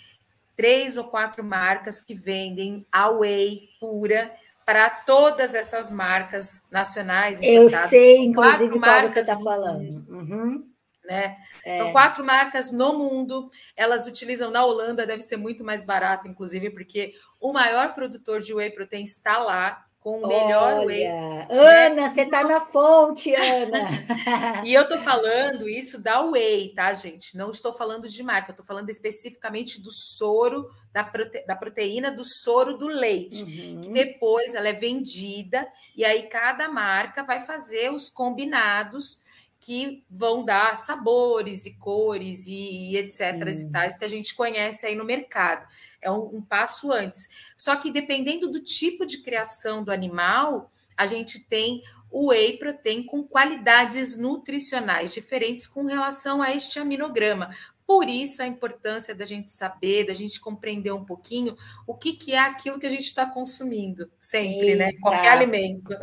Speaker 2: três ou quatro marcas que vendem a whey pura para todas essas marcas nacionais.
Speaker 1: Eu sei, inclusive, qual você está falando. Uhum.
Speaker 2: Né? É. São quatro marcas no mundo. Elas utilizam na Holanda, deve ser muito mais barato, inclusive, porque o maior produtor de whey protein está lá com o melhor Olha, whey.
Speaker 1: Ana, né? você está na fonte, Ana.
Speaker 2: e eu estou falando isso da whey, tá, gente? Não estou falando de marca, estou falando especificamente do soro, da, prote... da proteína do soro do leite. Uhum. Que depois ela é vendida e aí cada marca vai fazer os combinados que vão dar sabores e cores e, etc. e tais que a gente conhece aí no mercado. É um, um, passo antes. Só que dependendo do tipo de criação do animal, a gente tem o whey protein com qualidades nutricionais diferentes com relação a este aminograma. Por isso a importância da gente saber, da gente compreender um pouquinho o que, que é aquilo que a gente está consumindo sempre? Eita. né? Qualquer alimento.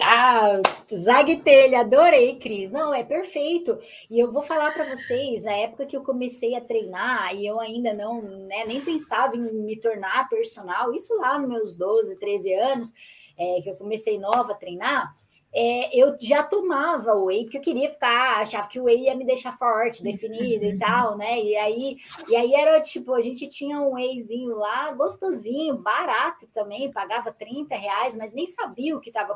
Speaker 1: Tá, zague telha, adorei, Cris. Não, é perfeito. E eu vou falar para vocês, na época que eu comecei a treinar e eu ainda não, né, nem pensava em me tornar personal, isso lá nos meus 12, 13 anos, é, que eu comecei nova a treinar, é, eu já tomava whey, porque eu queria ficar, achava que o whey ia me deixar forte, definida e tal, né? E aí, e aí era tipo, a gente tinha um wheyzinho lá, gostosinho, barato também, pagava 30 reais, mas nem sabia o que estava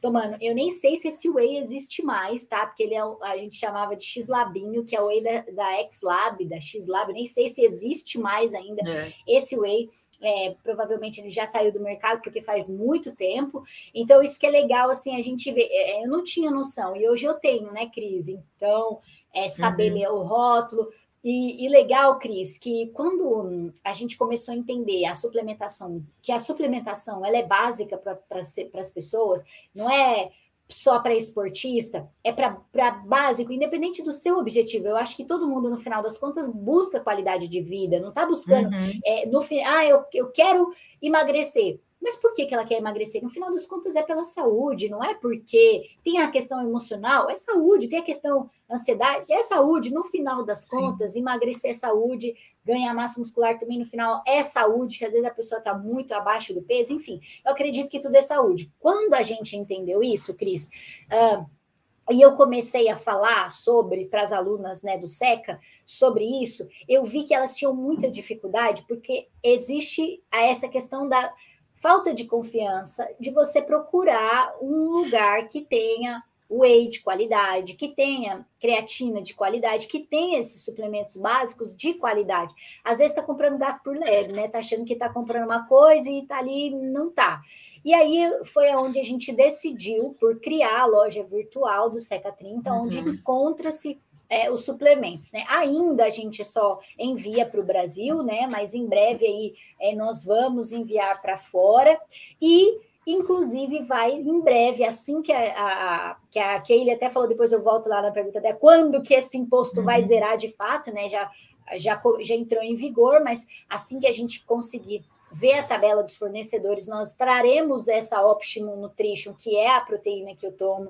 Speaker 1: tomando. Eu nem sei se esse whey existe mais, tá? Porque ele é, a gente chamava de X-Labinho, que é o whey da, da X-Lab, da X-Lab, nem sei se existe mais ainda é. esse whey é, provavelmente ele já saiu do mercado porque faz muito tempo. Então, isso que é legal, assim, a gente vê. É, eu não tinha noção, e hoje eu tenho, né, Cris? Então, é saber uhum. ler o rótulo. E, e, legal, Cris, que quando a gente começou a entender a suplementação, que a suplementação ela é básica para as pessoas, não é só para esportista, é para básico, independente do seu objetivo. Eu acho que todo mundo, no final das contas, busca qualidade de vida, não está buscando uhum. é, no ah, eu, eu quero emagrecer. Mas por que, que ela quer emagrecer? No final das contas, é pela saúde, não é porque tem a questão emocional, é saúde, tem a questão ansiedade, é saúde. No final das Sim. contas, emagrecer é saúde, ganhar massa muscular também no final é saúde, se às vezes a pessoa está muito abaixo do peso, enfim, eu acredito que tudo é saúde. Quando a gente entendeu isso, Cris, uh, e eu comecei a falar sobre, para as alunas né, do SECA, sobre isso, eu vi que elas tinham muita dificuldade, porque existe essa questão da falta de confiança de você procurar um lugar que tenha whey de qualidade, que tenha creatina de qualidade, que tenha esses suplementos básicos de qualidade. Às vezes está comprando gato por leve, né? Tá achando que está comprando uma coisa e tá ali, não tá. E aí foi onde a gente decidiu por criar a loja virtual do Seca 30, uhum. onde encontra-se é, os suplementos, né? Ainda a gente só envia para o Brasil, né? Mas em breve aí é, nós vamos enviar para fora e inclusive vai em breve, assim que a, a, que a Keile até falou, depois eu volto lá na pergunta dela, quando que esse imposto uhum. vai zerar de fato, né? Já, já, já entrou em vigor, mas assim que a gente conseguir ver a tabela dos fornecedores, nós traremos essa Optimum Nutrition, que é a proteína que eu tomo,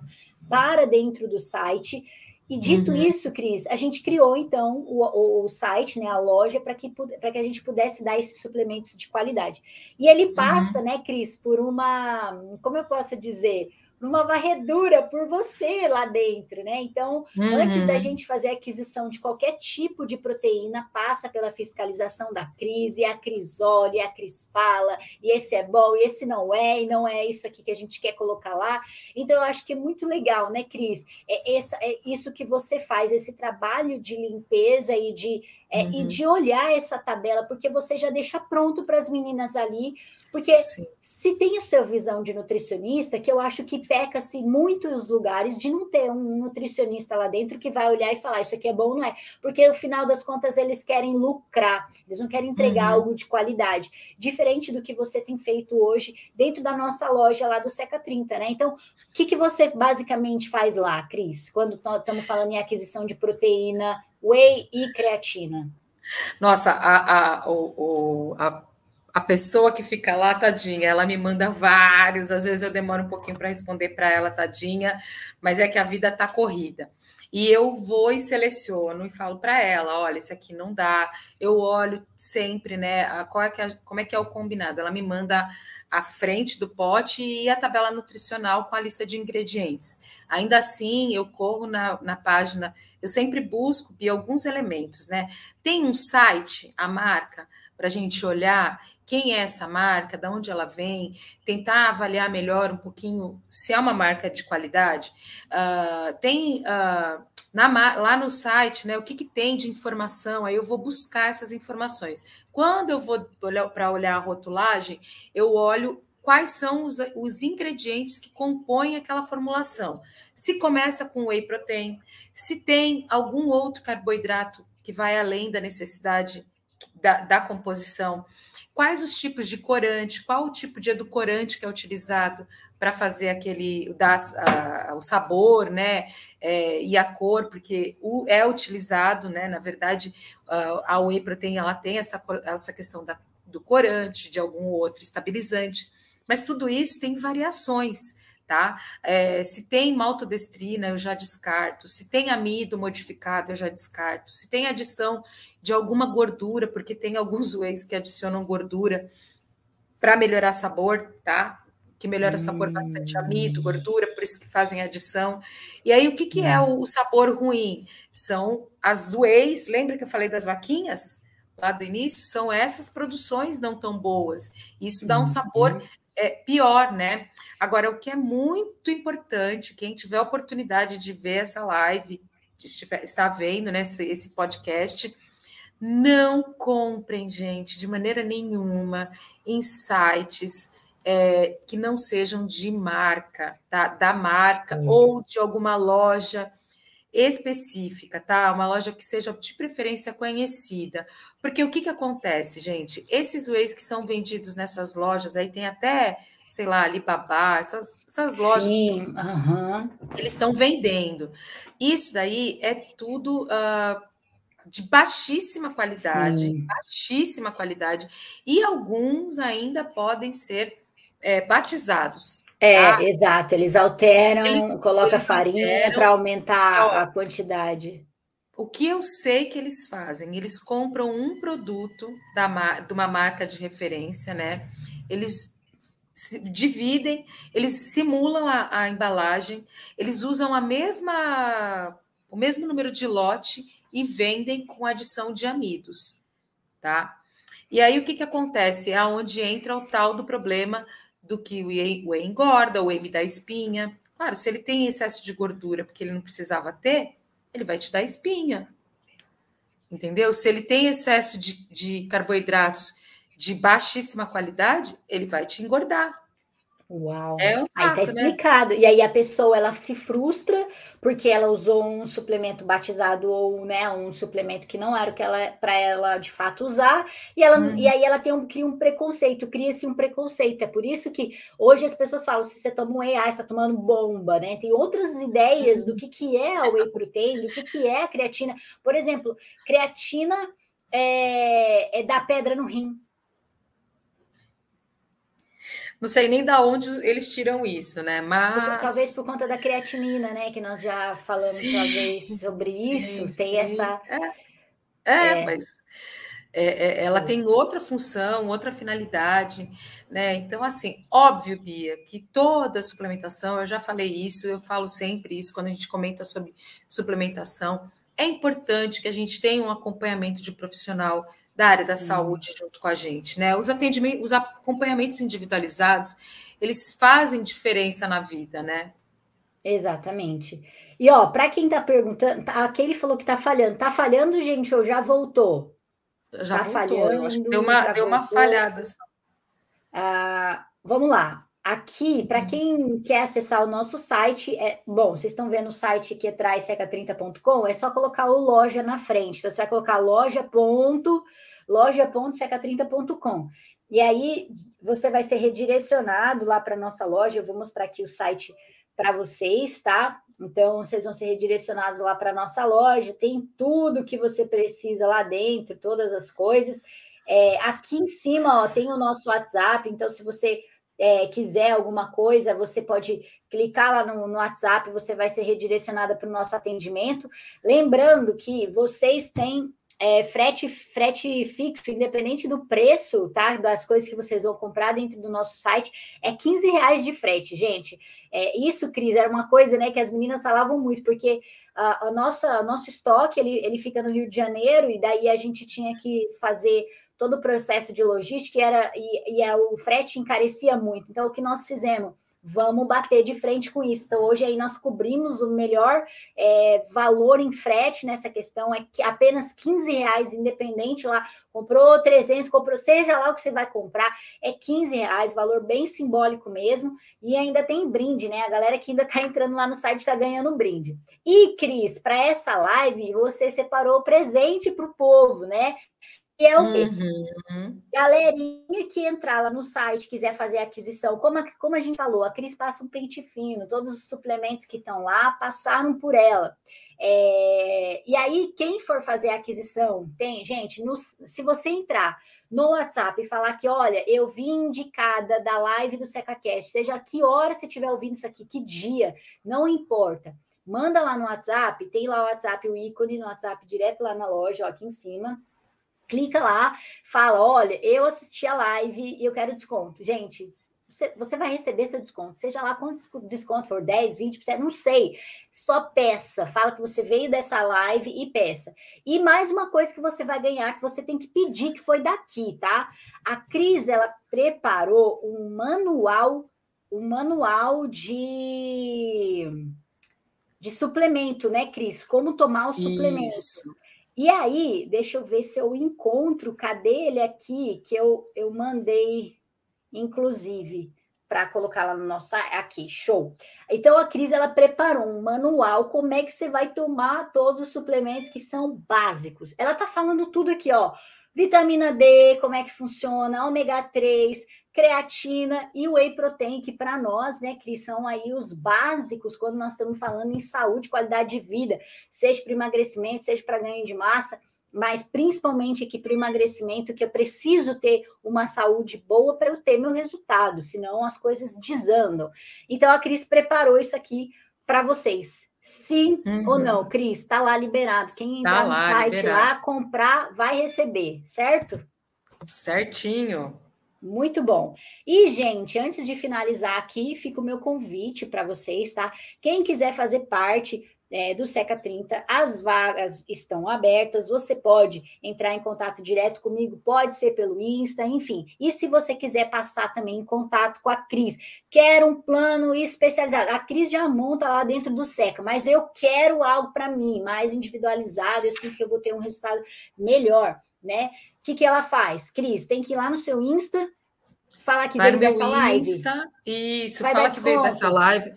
Speaker 1: para dentro do site. E dito uhum. isso, Cris, a gente criou então o, o site, né, a loja, para que, que a gente pudesse dar esses suplementos de qualidade. E ele passa, uhum. né, Cris, por uma, como eu posso dizer, numa varredura por você lá dentro, né? Então, uhum. antes da uhum. gente fazer a aquisição de qualquer tipo de proteína, passa pela fiscalização da Cris, e a Cris olha, e a Cris fala, e esse é bom, e esse não é, e não é isso aqui que a gente quer colocar lá. Então, eu acho que é muito legal, né, Cris? É, essa, é isso que você faz, esse trabalho de limpeza e de, é, uhum. e de olhar essa tabela, porque você já deixa pronto para as meninas ali porque Sim. se tem a sua visão de nutricionista, que eu acho que peca-se muitos lugares de não ter um nutricionista lá dentro que vai olhar e falar isso aqui é bom, não é? Porque no final das contas eles querem lucrar, eles não querem entregar uhum. algo de qualidade, diferente do que você tem feito hoje dentro da nossa loja lá do Seca 30, né? Então, o que, que você basicamente faz lá, Cris, quando estamos falando em aquisição de proteína, whey e creatina?
Speaker 2: Nossa, a, a, o, a a pessoa que fica lá, tadinha, ela me manda vários, às vezes eu demoro um pouquinho para responder para ela, tadinha, mas é que a vida está corrida. E eu vou e seleciono e falo para ela, olha, esse aqui não dá. Eu olho sempre, né? A, qual é que é, como é que é o combinado? Ela me manda à frente do pote e a tabela nutricional com a lista de ingredientes. Ainda assim, eu corro na, na página, eu sempre busco alguns elementos, né? Tem um site, a marca, para a gente olhar quem é essa marca, de onde ela vem, tentar avaliar melhor um pouquinho se é uma marca de qualidade. Uh, tem uh, na, lá no site, né, o que, que tem de informação, aí eu vou buscar essas informações. Quando eu vou para olhar a rotulagem, eu olho quais são os, os, ingredientes que compõem aquela formulação. Se começa com whey protein, se tem algum outro carboidrato que vai além da necessidade da, da composição quais os tipos de corante, qual o tipo de edulcorante que é utilizado para fazer aquele dar o sabor, né, é, e a cor, porque o, é utilizado, né, na verdade, a, a whey protein ela tem essa, essa questão da, do corante, de algum outro estabilizante, mas tudo isso tem variações tá? É, se tem maltodestrina, eu já descarto. Se tem amido modificado, eu já descarto. Se tem adição de alguma gordura, porque tem alguns whey's que adicionam gordura para melhorar sabor, tá? Que melhora hum. sabor bastante amido, gordura, por isso que fazem adição. E aí, o que, que é hum. o, o sabor ruim? São as whey's, lembra que eu falei das vaquinhas? Lá do início, são essas produções não tão boas. Isso dá um sabor é, pior, né? Agora, o que é muito importante, quem tiver a oportunidade de ver essa live, estiver, está vendo né, esse, esse podcast, não comprem, gente, de maneira nenhuma, em sites é, que não sejam de marca, tá? Da marca Sim. ou de alguma loja específica, tá? Uma loja que seja de preferência conhecida. Porque o que, que acontece, gente? Esses whey's que são vendidos nessas lojas, aí tem até, sei lá, Alibaba, essas, essas lojas. Sim, uhum. Eles estão vendendo. Isso daí é tudo uh, de baixíssima qualidade, Sim. baixíssima qualidade. E alguns ainda podem ser é, batizados.
Speaker 1: É, tá? exato. Eles alteram, eles, colocam eles farinha para aumentar a quantidade.
Speaker 2: O que eu sei que eles fazem? Eles compram um produto da, de uma marca de referência, né? Eles dividem, eles simulam a, a embalagem, eles usam a mesma, o mesmo número de lote e vendem com adição de amidos, tá? E aí o que, que acontece? É onde entra o tal do problema do que o whey, engorda, o me dá espinha. Claro, se ele tem excesso de gordura porque ele não precisava ter, ele vai te dar espinha. Entendeu? Se ele tem excesso de, de carboidratos de baixíssima qualidade, ele vai te engordar.
Speaker 1: Uau! É um fato, aí tá né? explicado. Né? E aí a pessoa ela se frustra porque ela usou um suplemento batizado ou né, um suplemento que não era o que ela para ela de fato usar, e, ela, hum. e aí ela tem um, cria um preconceito, cria-se um preconceito. É por isso que hoje as pessoas falam: se você toma um whey, ah, está tomando bomba, né? Tem outras ideias do que, que é a whey protein, do que, que é a creatina. Por exemplo, creatina é, é da pedra no rim.
Speaker 2: Não sei nem da onde eles tiram isso, né? Mas.
Speaker 1: Talvez por conta da creatinina, né? Que nós já falamos sim, talvez sobre sim, isso. Sim. Tem essa.
Speaker 2: É, é, é. mas é, é, ela tem outra função, outra finalidade, né? Então, assim, óbvio, Bia, que toda suplementação, eu já falei isso, eu falo sempre isso quando a gente comenta sobre suplementação. É importante que a gente tenha um acompanhamento de profissional da área da Sim. saúde junto com a gente, né? Os atendimentos, os acompanhamentos individualizados, eles fazem diferença na vida, né?
Speaker 1: Exatamente. E ó, para quem tá perguntando, tá, aquele falou que tá falhando, tá falhando, gente, ou já voltou?
Speaker 2: Já tá voltou, falhando, eu acho que deu uma, deu uma falhada.
Speaker 1: Ah, vamos lá. Aqui, para hum. quem quer acessar o nosso site, é bom, vocês estão vendo o site aqui atrás, seca30.com, é só colocar o loja na frente. Então, você vai colocar loja ponto, loja.seca30.com. E aí você vai ser redirecionado lá para nossa loja. Eu vou mostrar aqui o site para vocês, tá? Então, vocês vão ser redirecionados lá para nossa loja. Tem tudo que você precisa lá dentro, todas as coisas. É, aqui em cima, ó, tem o nosso WhatsApp. Então, se você é, quiser alguma coisa, você pode clicar lá no, no WhatsApp, você vai ser redirecionada para o nosso atendimento. Lembrando que vocês têm é, frete, frete fixo, independente do preço, tá? Das coisas que vocês vão comprar dentro do nosso site, é 15 reais de frete, gente. É, isso, Cris, era uma coisa né, que as meninas falavam muito, porque a, a nossa nosso estoque ele, ele fica no Rio de Janeiro, e daí a gente tinha que fazer todo o processo de logística e, era, e, e a, o frete encarecia muito. Então, o que nós fizemos? vamos bater de frente com isso. Então, hoje aí nós cobrimos o melhor é, valor em frete nessa questão, é que apenas 15 reais, independente lá, comprou 300, comprou, seja lá o que você vai comprar, é 15 reais, valor bem simbólico mesmo, e ainda tem brinde, né? A galera que ainda tá entrando lá no site está ganhando brinde. E, Cris, para essa live, você separou presente para o povo, né? E é o? Uhum. Galerinha que entrar lá no site, quiser fazer a aquisição, como a, como a gente falou, a Cris passa um pente fino, todos os suplementos que estão lá passaram por ela. É, e aí, quem for fazer a aquisição, tem, gente, no, se você entrar no WhatsApp e falar que, olha, eu vim indicada da live do SecaCast, seja que hora você estiver ouvindo isso aqui, que dia, não importa. Manda lá no WhatsApp, tem lá o WhatsApp, o ícone no WhatsApp, direto lá na loja, ó, aqui em cima clica lá, fala: olha, eu assisti a live e eu quero desconto. Gente, você, você vai receber seu desconto, seja lá quanto desconto for, 10, 20%, não sei. Só peça, fala que você veio dessa live e peça. E mais uma coisa que você vai ganhar, que você tem que pedir, que foi daqui, tá? A Cris, ela preparou um manual, um manual de de suplemento, né, Cris? Como tomar o suplemento. Isso. E aí, deixa eu ver se eu encontro, cadê ele aqui, que eu, eu mandei, inclusive, para colocar lá no nosso. Aqui, show. Então, a Cris, ela preparou um manual, como é que você vai tomar todos os suplementos que são básicos. Ela tá falando tudo aqui, ó. Vitamina D, como é que funciona, ômega 3, creatina e whey protein, que para nós, né, Cris, são aí os básicos quando nós estamos falando em saúde, qualidade de vida, seja para emagrecimento, seja para ganho de massa, mas principalmente aqui para o emagrecimento, que eu preciso ter uma saúde boa para eu ter meu resultado, senão as coisas desandam. Então a Cris preparou isso aqui para vocês. Sim uhum. ou não, Cris? Está lá liberado. Quem tá entrar tá no site liberado. lá, comprar, vai receber, certo?
Speaker 2: Certinho.
Speaker 1: Muito bom. E, gente, antes de finalizar aqui, fica o meu convite para vocês, tá? Quem quiser fazer parte é, do Seca 30, as vagas estão abertas. Você pode entrar em contato direto comigo, pode ser pelo Insta, enfim. E se você quiser passar também em contato com a Cris, quer um plano especializado. A Cris já monta lá dentro do Seca, mas eu quero algo para mim, mais individualizado. Eu sinto que eu vou ter um resultado melhor, né? O que, que ela faz? Cris, tem que ir lá no seu Insta, falar que Vai veio dessa live. Insta,
Speaker 2: isso, Vai fala que veio dessa live.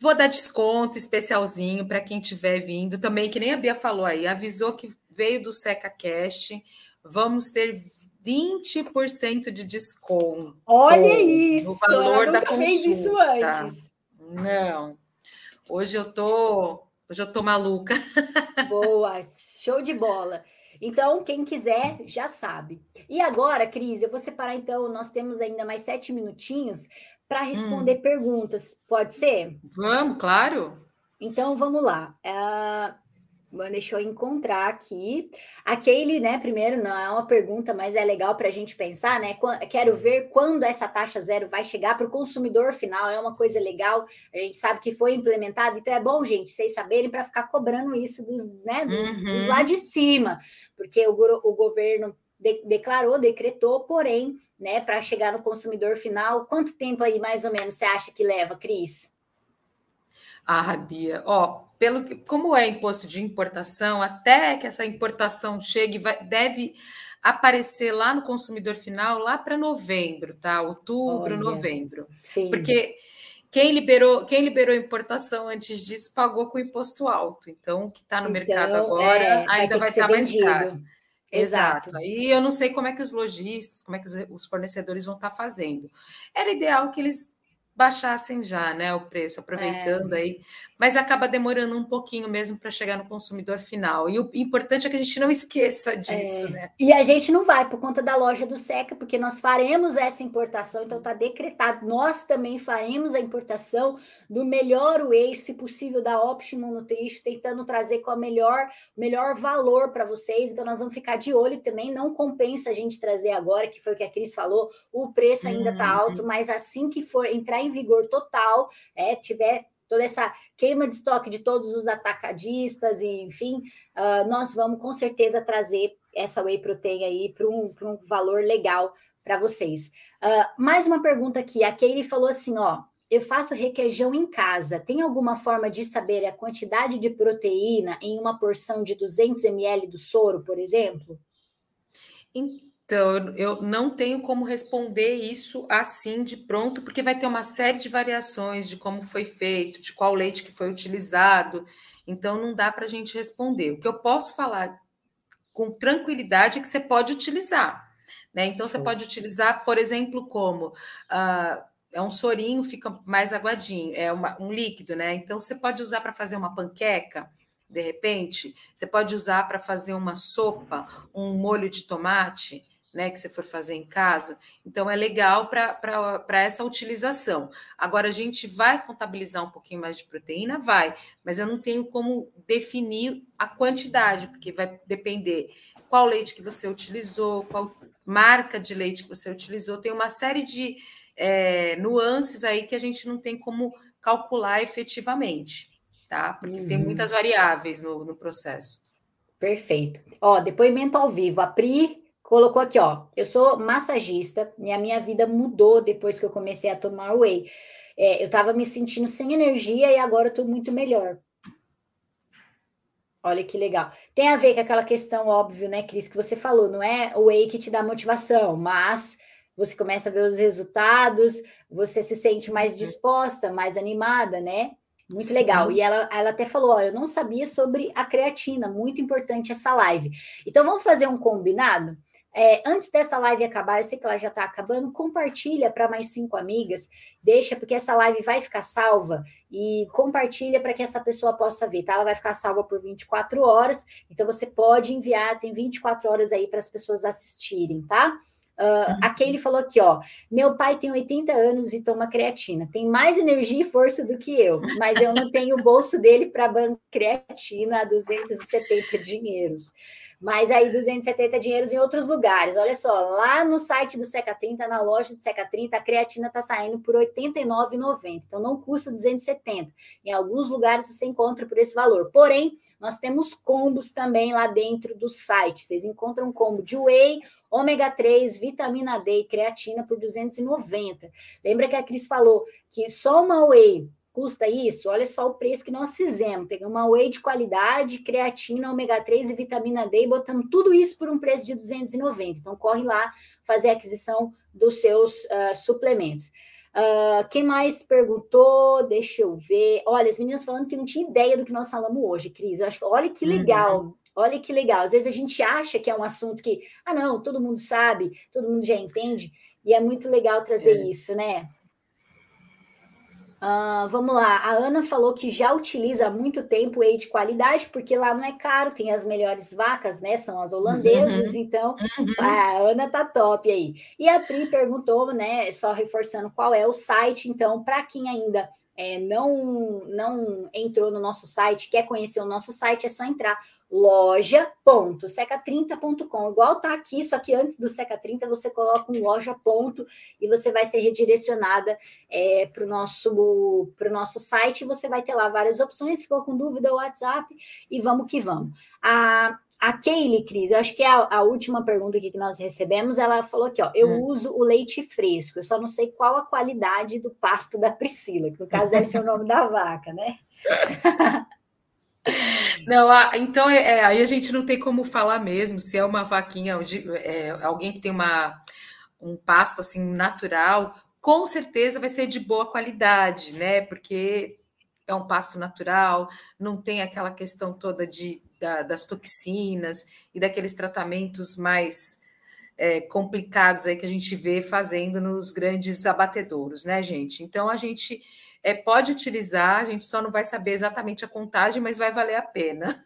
Speaker 2: Vou dar desconto especialzinho para quem estiver vindo. Também, que nem a Bia falou aí, avisou que veio do SecaCast. Vamos ter 20% de desconto.
Speaker 1: Olha isso! No valor da consulta. fez isso antes.
Speaker 2: Não. Hoje eu tô, hoje eu tô maluca.
Speaker 1: Boa, show de bola. Então, quem quiser já sabe. E agora, Cris, eu vou separar então, nós temos ainda mais sete minutinhos para responder hum. perguntas. Pode ser?
Speaker 2: Vamos, claro.
Speaker 1: Então, vamos lá. Uh, Deixa eu encontrar aqui. A Kaylee, né? Primeiro, não é uma pergunta, mas é legal para a gente pensar, né? Quero ver quando essa taxa zero vai chegar para o consumidor final. É uma coisa legal. A gente sabe que foi implementado, então é bom, gente, vocês saberem para ficar cobrando isso dos, né, dos, uhum. dos lá de cima, porque o, o governo de, declarou, decretou, porém, né, para chegar no consumidor final, quanto tempo aí mais ou menos você acha que leva, Cris?
Speaker 2: Ah, Bia, ó, pelo que, como é imposto de importação, até que essa importação chegue, vai, deve aparecer lá no consumidor final lá para novembro, tá? Outubro, Olha, novembro. Sim. Porque quem liberou, quem liberou importação antes disso pagou com imposto alto. Então, o que está no então, mercado agora é, ainda vai, estar mais caro. Exato. Exato. Aí eu não sei como é que os lojistas, como é que os, os fornecedores vão estar tá fazendo. Era ideal que eles baixassem já, né, o preço, aproveitando é. aí mas acaba demorando um pouquinho mesmo para chegar no consumidor final. E o importante é que a gente não esqueça disso, é. né?
Speaker 1: E a gente não vai por conta da loja do Seca, porque nós faremos essa importação, então está decretado. Nós também faremos a importação do melhor whey, se possível, da Optimum Nutrition, tentando trazer com a melhor, melhor valor para vocês. Então, nós vamos ficar de olho também. Não compensa a gente trazer agora, que foi o que a Cris falou, o preço ainda está uhum. alto, mas assim que for entrar em vigor total, é, tiver toda essa queima de estoque de todos os atacadistas, e enfim, uh, nós vamos com certeza trazer essa whey protein aí para um, um valor legal para vocês. Uh, mais uma pergunta aqui, a Keire falou assim, ó, eu faço requeijão em casa, tem alguma forma de saber a quantidade de proteína em uma porção de 200 ml do soro, por exemplo?
Speaker 2: Então, eu não tenho como responder isso assim de pronto, porque vai ter uma série de variações de como foi feito, de qual leite que foi utilizado. Então, não dá para a gente responder. O que eu posso falar com tranquilidade é que você pode utilizar. Né? Então, você pode utilizar, por exemplo, como uh, é um sorinho, fica mais aguadinho, é uma, um líquido, né? Então, você pode usar para fazer uma panqueca, de repente, você pode usar para fazer uma sopa, um molho de tomate né, que você for fazer em casa. Então, é legal para essa utilização. Agora, a gente vai contabilizar um pouquinho mais de proteína? Vai, mas eu não tenho como definir a quantidade, porque vai depender qual leite que você utilizou, qual marca de leite que você utilizou. Tem uma série de é, nuances aí que a gente não tem como calcular efetivamente, tá? Porque uhum. tem muitas variáveis no, no processo.
Speaker 1: Perfeito. Ó, depoimento ao vivo. A Pri colocou aqui, ó. Eu sou massagista e a minha vida mudou depois que eu comecei a tomar whey. É, eu estava me sentindo sem energia e agora eu tô muito melhor. Olha que legal. Tem a ver com aquela questão óbvio, né, Cris, que você falou, não é o whey que te dá motivação, mas você começa a ver os resultados, você se sente mais uhum. disposta, mais animada, né? Muito Sim. legal. E ela, ela até falou: ó, eu não sabia sobre a creatina, muito importante essa live. Então vamos fazer um combinado? É, antes dessa live acabar, eu sei que ela já está acabando, compartilha para mais cinco amigas, deixa, porque essa live vai ficar salva e compartilha para que essa pessoa possa ver, tá? Ela vai ficar salva por 24 horas, então você pode enviar, tem 24 horas aí para as pessoas assistirem, tá? Uh, a Kelly falou aqui, ó. Meu pai tem 80 anos e toma creatina. Tem mais energia e força do que eu, mas eu não tenho o bolso dele para bancar creatina a 270 dinheiros. Mas aí 270 dinheiros em outros lugares. Olha só, lá no site do Seca 30, na loja do Seca 30, a creatina está saindo por R$ 89,90. Então não custa 270. Em alguns lugares você encontra por esse valor. Porém, nós temos combos também lá dentro do site. Vocês encontram um combo de whey, ômega 3, vitamina D e creatina por 290. Lembra que a Cris falou que só uma whey custa isso? Olha só o preço que nós fizemos. Pegamos uma whey de qualidade, creatina, ômega 3 e vitamina D e botamos tudo isso por um preço de 290. Então, corre lá fazer a aquisição dos seus uh, suplementos. Uh, quem mais perguntou? Deixa eu ver. Olha, as meninas falando que não tinha ideia do que nós falamos hoje, Cris. Eu acho, olha que legal. Uhum. Olha que legal. Às vezes a gente acha que é um assunto que, ah, não, todo mundo sabe, todo mundo já entende. E é muito legal trazer é. isso, né? Uh, vamos lá, a Ana falou que já utiliza há muito tempo whey de qualidade, porque lá não é caro, tem as melhores vacas, né? São as holandesas, uhum. então uhum. a Ana tá top aí. E a Pri perguntou, né? Só reforçando qual é o site, então, para quem ainda é, não, não entrou no nosso site, quer conhecer o nosso site, é só entrar loja.seca30.com. Igual tá aqui, só que antes do Seca 30 você coloca um loja ponto e você vai ser redirecionada é, para o nosso, nosso site. Você vai ter lá várias opções. For com dúvida, WhatsApp e vamos que vamos. A, a Kaylee, Cris, eu acho que é a, a, última pergunta que nós recebemos, ela falou aqui, ó, eu hum. uso o leite fresco, eu só não sei qual a qualidade do pasto da Priscila, que no caso deve ser o nome da vaca, né?
Speaker 2: Não, então é, é, aí a gente não tem como falar mesmo se é uma vaquinha, é, alguém que tem uma, um pasto assim natural, com certeza vai ser de boa qualidade, né? Porque é um pasto natural, não tem aquela questão toda de, da, das toxinas e daqueles tratamentos mais é, complicados aí que a gente vê fazendo nos grandes abatedouros, né, gente? Então a gente é, pode utilizar, a gente só não vai saber exatamente a contagem, mas vai valer a pena.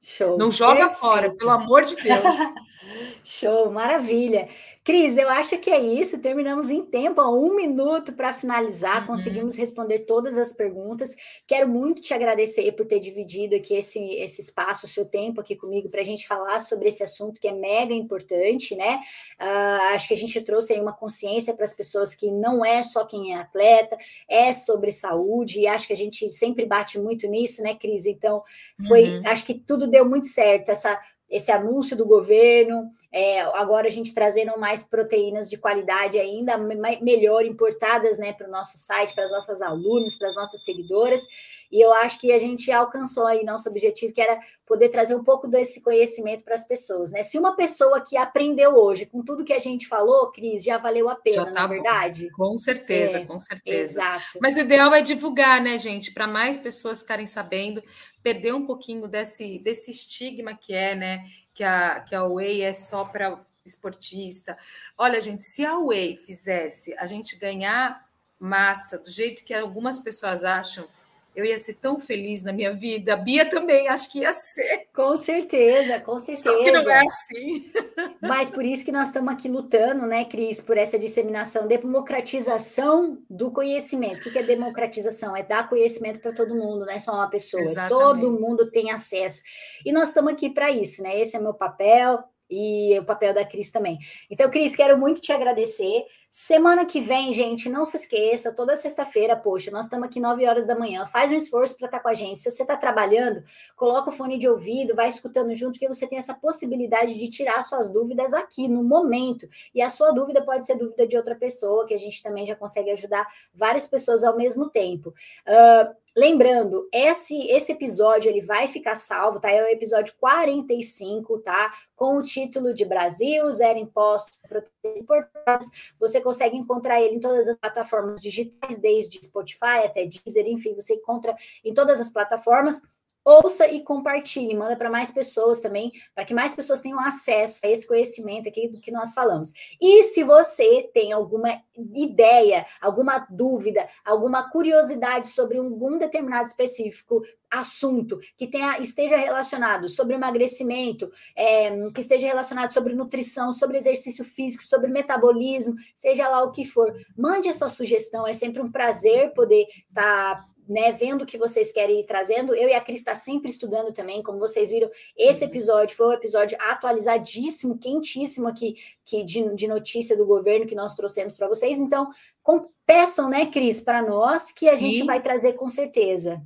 Speaker 2: Show. Não joga Perfeito. fora, pelo amor de Deus.
Speaker 1: Show, maravilha. Cris, eu acho que é isso. Terminamos em tempo, um minuto para finalizar. Uhum. Conseguimos responder todas as perguntas. Quero muito te agradecer por ter dividido aqui esse, esse espaço, o seu tempo aqui comigo, para a gente falar sobre esse assunto que é mega importante, né? Uh, acho que a gente trouxe aí uma consciência para as pessoas que não é só quem é atleta, é sobre saúde, e acho que a gente sempre bate muito nisso, né, Cris? Então, foi, uhum. acho que tudo deu muito certo. Essa esse anúncio do governo, é, agora a gente trazendo mais proteínas de qualidade ainda melhor importadas né, para o nosso site, para as nossas alunas, para as nossas seguidoras. E eu acho que a gente alcançou aí nosso objetivo, que era poder trazer um pouco desse conhecimento para as pessoas. Né? Se uma pessoa que aprendeu hoje, com tudo que a gente falou, Cris, já valeu a pena, tá na verdade?
Speaker 2: Com certeza, é, com certeza.
Speaker 1: Exato.
Speaker 2: Mas o ideal é divulgar, né, gente? Para mais pessoas ficarem sabendo, perder um pouquinho desse, desse estigma que é, né? Que a, que a Whey é só para esportista. Olha, gente, se a Whey fizesse a gente ganhar massa do jeito que algumas pessoas acham, eu ia ser tão feliz na minha vida. A Bia também, acho que ia ser.
Speaker 1: Com certeza, com certeza. Só
Speaker 2: que não é assim.
Speaker 1: Mas por isso que nós estamos aqui lutando, né, Cris, por essa disseminação, democratização do conhecimento. O que é democratização? É dar conhecimento para todo mundo, não é só uma pessoa. Exatamente. Todo mundo tem acesso. E nós estamos aqui para isso, né? Esse é meu papel e o papel da Cris também. Então, Cris, quero muito te agradecer. Semana que vem, gente, não se esqueça, toda sexta-feira, poxa, nós estamos aqui 9 horas da manhã. Faz um esforço para estar tá com a gente. Se você está trabalhando, coloca o fone de ouvido, vai escutando junto, porque você tem essa possibilidade de tirar suas dúvidas aqui no momento. E a sua dúvida pode ser dúvida de outra pessoa, que a gente também já consegue ajudar várias pessoas ao mesmo tempo. Uh, Lembrando, esse esse episódio ele vai ficar salvo, tá? É o episódio 45, tá? Com o título de Brasil, zero impostos, proteínas importadas. Você consegue encontrar ele em todas as plataformas digitais, desde Spotify até Deezer, enfim, você encontra em todas as plataformas ouça e compartilhe, manda para mais pessoas também, para que mais pessoas tenham acesso a esse conhecimento aqui do que nós falamos. E se você tem alguma ideia, alguma dúvida, alguma curiosidade sobre algum determinado específico assunto que tenha, esteja relacionado sobre emagrecimento, é, que esteja relacionado sobre nutrição, sobre exercício físico, sobre metabolismo, seja lá o que for, mande a sua sugestão. É sempre um prazer poder estar tá né, vendo o que vocês querem ir trazendo. Eu e a Cris está sempre estudando também, como vocês viram, esse uhum. episódio foi um episódio atualizadíssimo, quentíssimo aqui, que de, de notícia do governo que nós trouxemos para vocês. Então, com, peçam, né, Cris, para nós, que a sim. gente vai trazer com certeza.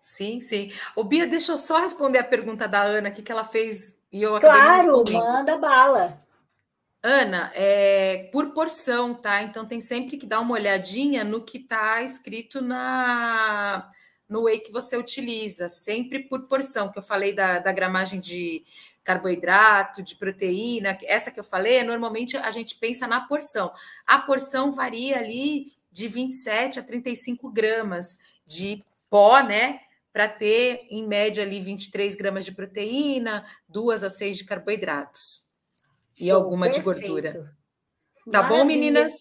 Speaker 2: Sim, sim. O Bia, deixa eu só responder a pergunta da Ana aqui que ela fez e eu
Speaker 1: Claro, manda bala.
Speaker 2: Ana, é por porção, tá? Então tem sempre que dar uma olhadinha no que está escrito na no whey que você utiliza, sempre por porção, que eu falei da, da gramagem de carboidrato, de proteína, essa que eu falei, normalmente a gente pensa na porção. A porção varia ali de 27 a 35 gramas de pó, né? Para ter, em média, ali 23 gramas de proteína, 2 a 6 de carboidratos e Show, alguma perfeito. de gordura. Tá Maravilha. bom, meninas?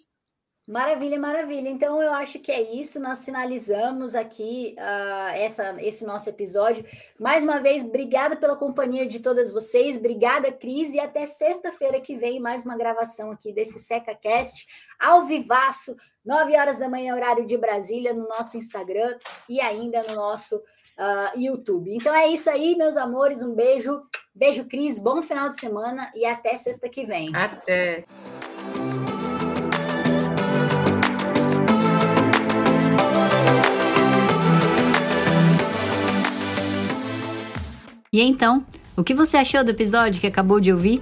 Speaker 1: Maravilha, maravilha. Então eu acho que é isso. Nós finalizamos aqui uh, essa, esse nosso episódio. Mais uma vez, obrigada pela companhia de todas vocês. Obrigada, Cris. E até sexta-feira que vem, mais uma gravação aqui desse SecaCast, ao vivaço, 9 horas da manhã, horário de Brasília, no nosso Instagram e ainda no nosso uh, YouTube. Então é isso aí, meus amores. Um beijo. Beijo, Cris. Bom final de semana e até sexta que vem.
Speaker 2: Até.
Speaker 3: E então, o que você achou do episódio que acabou de ouvir?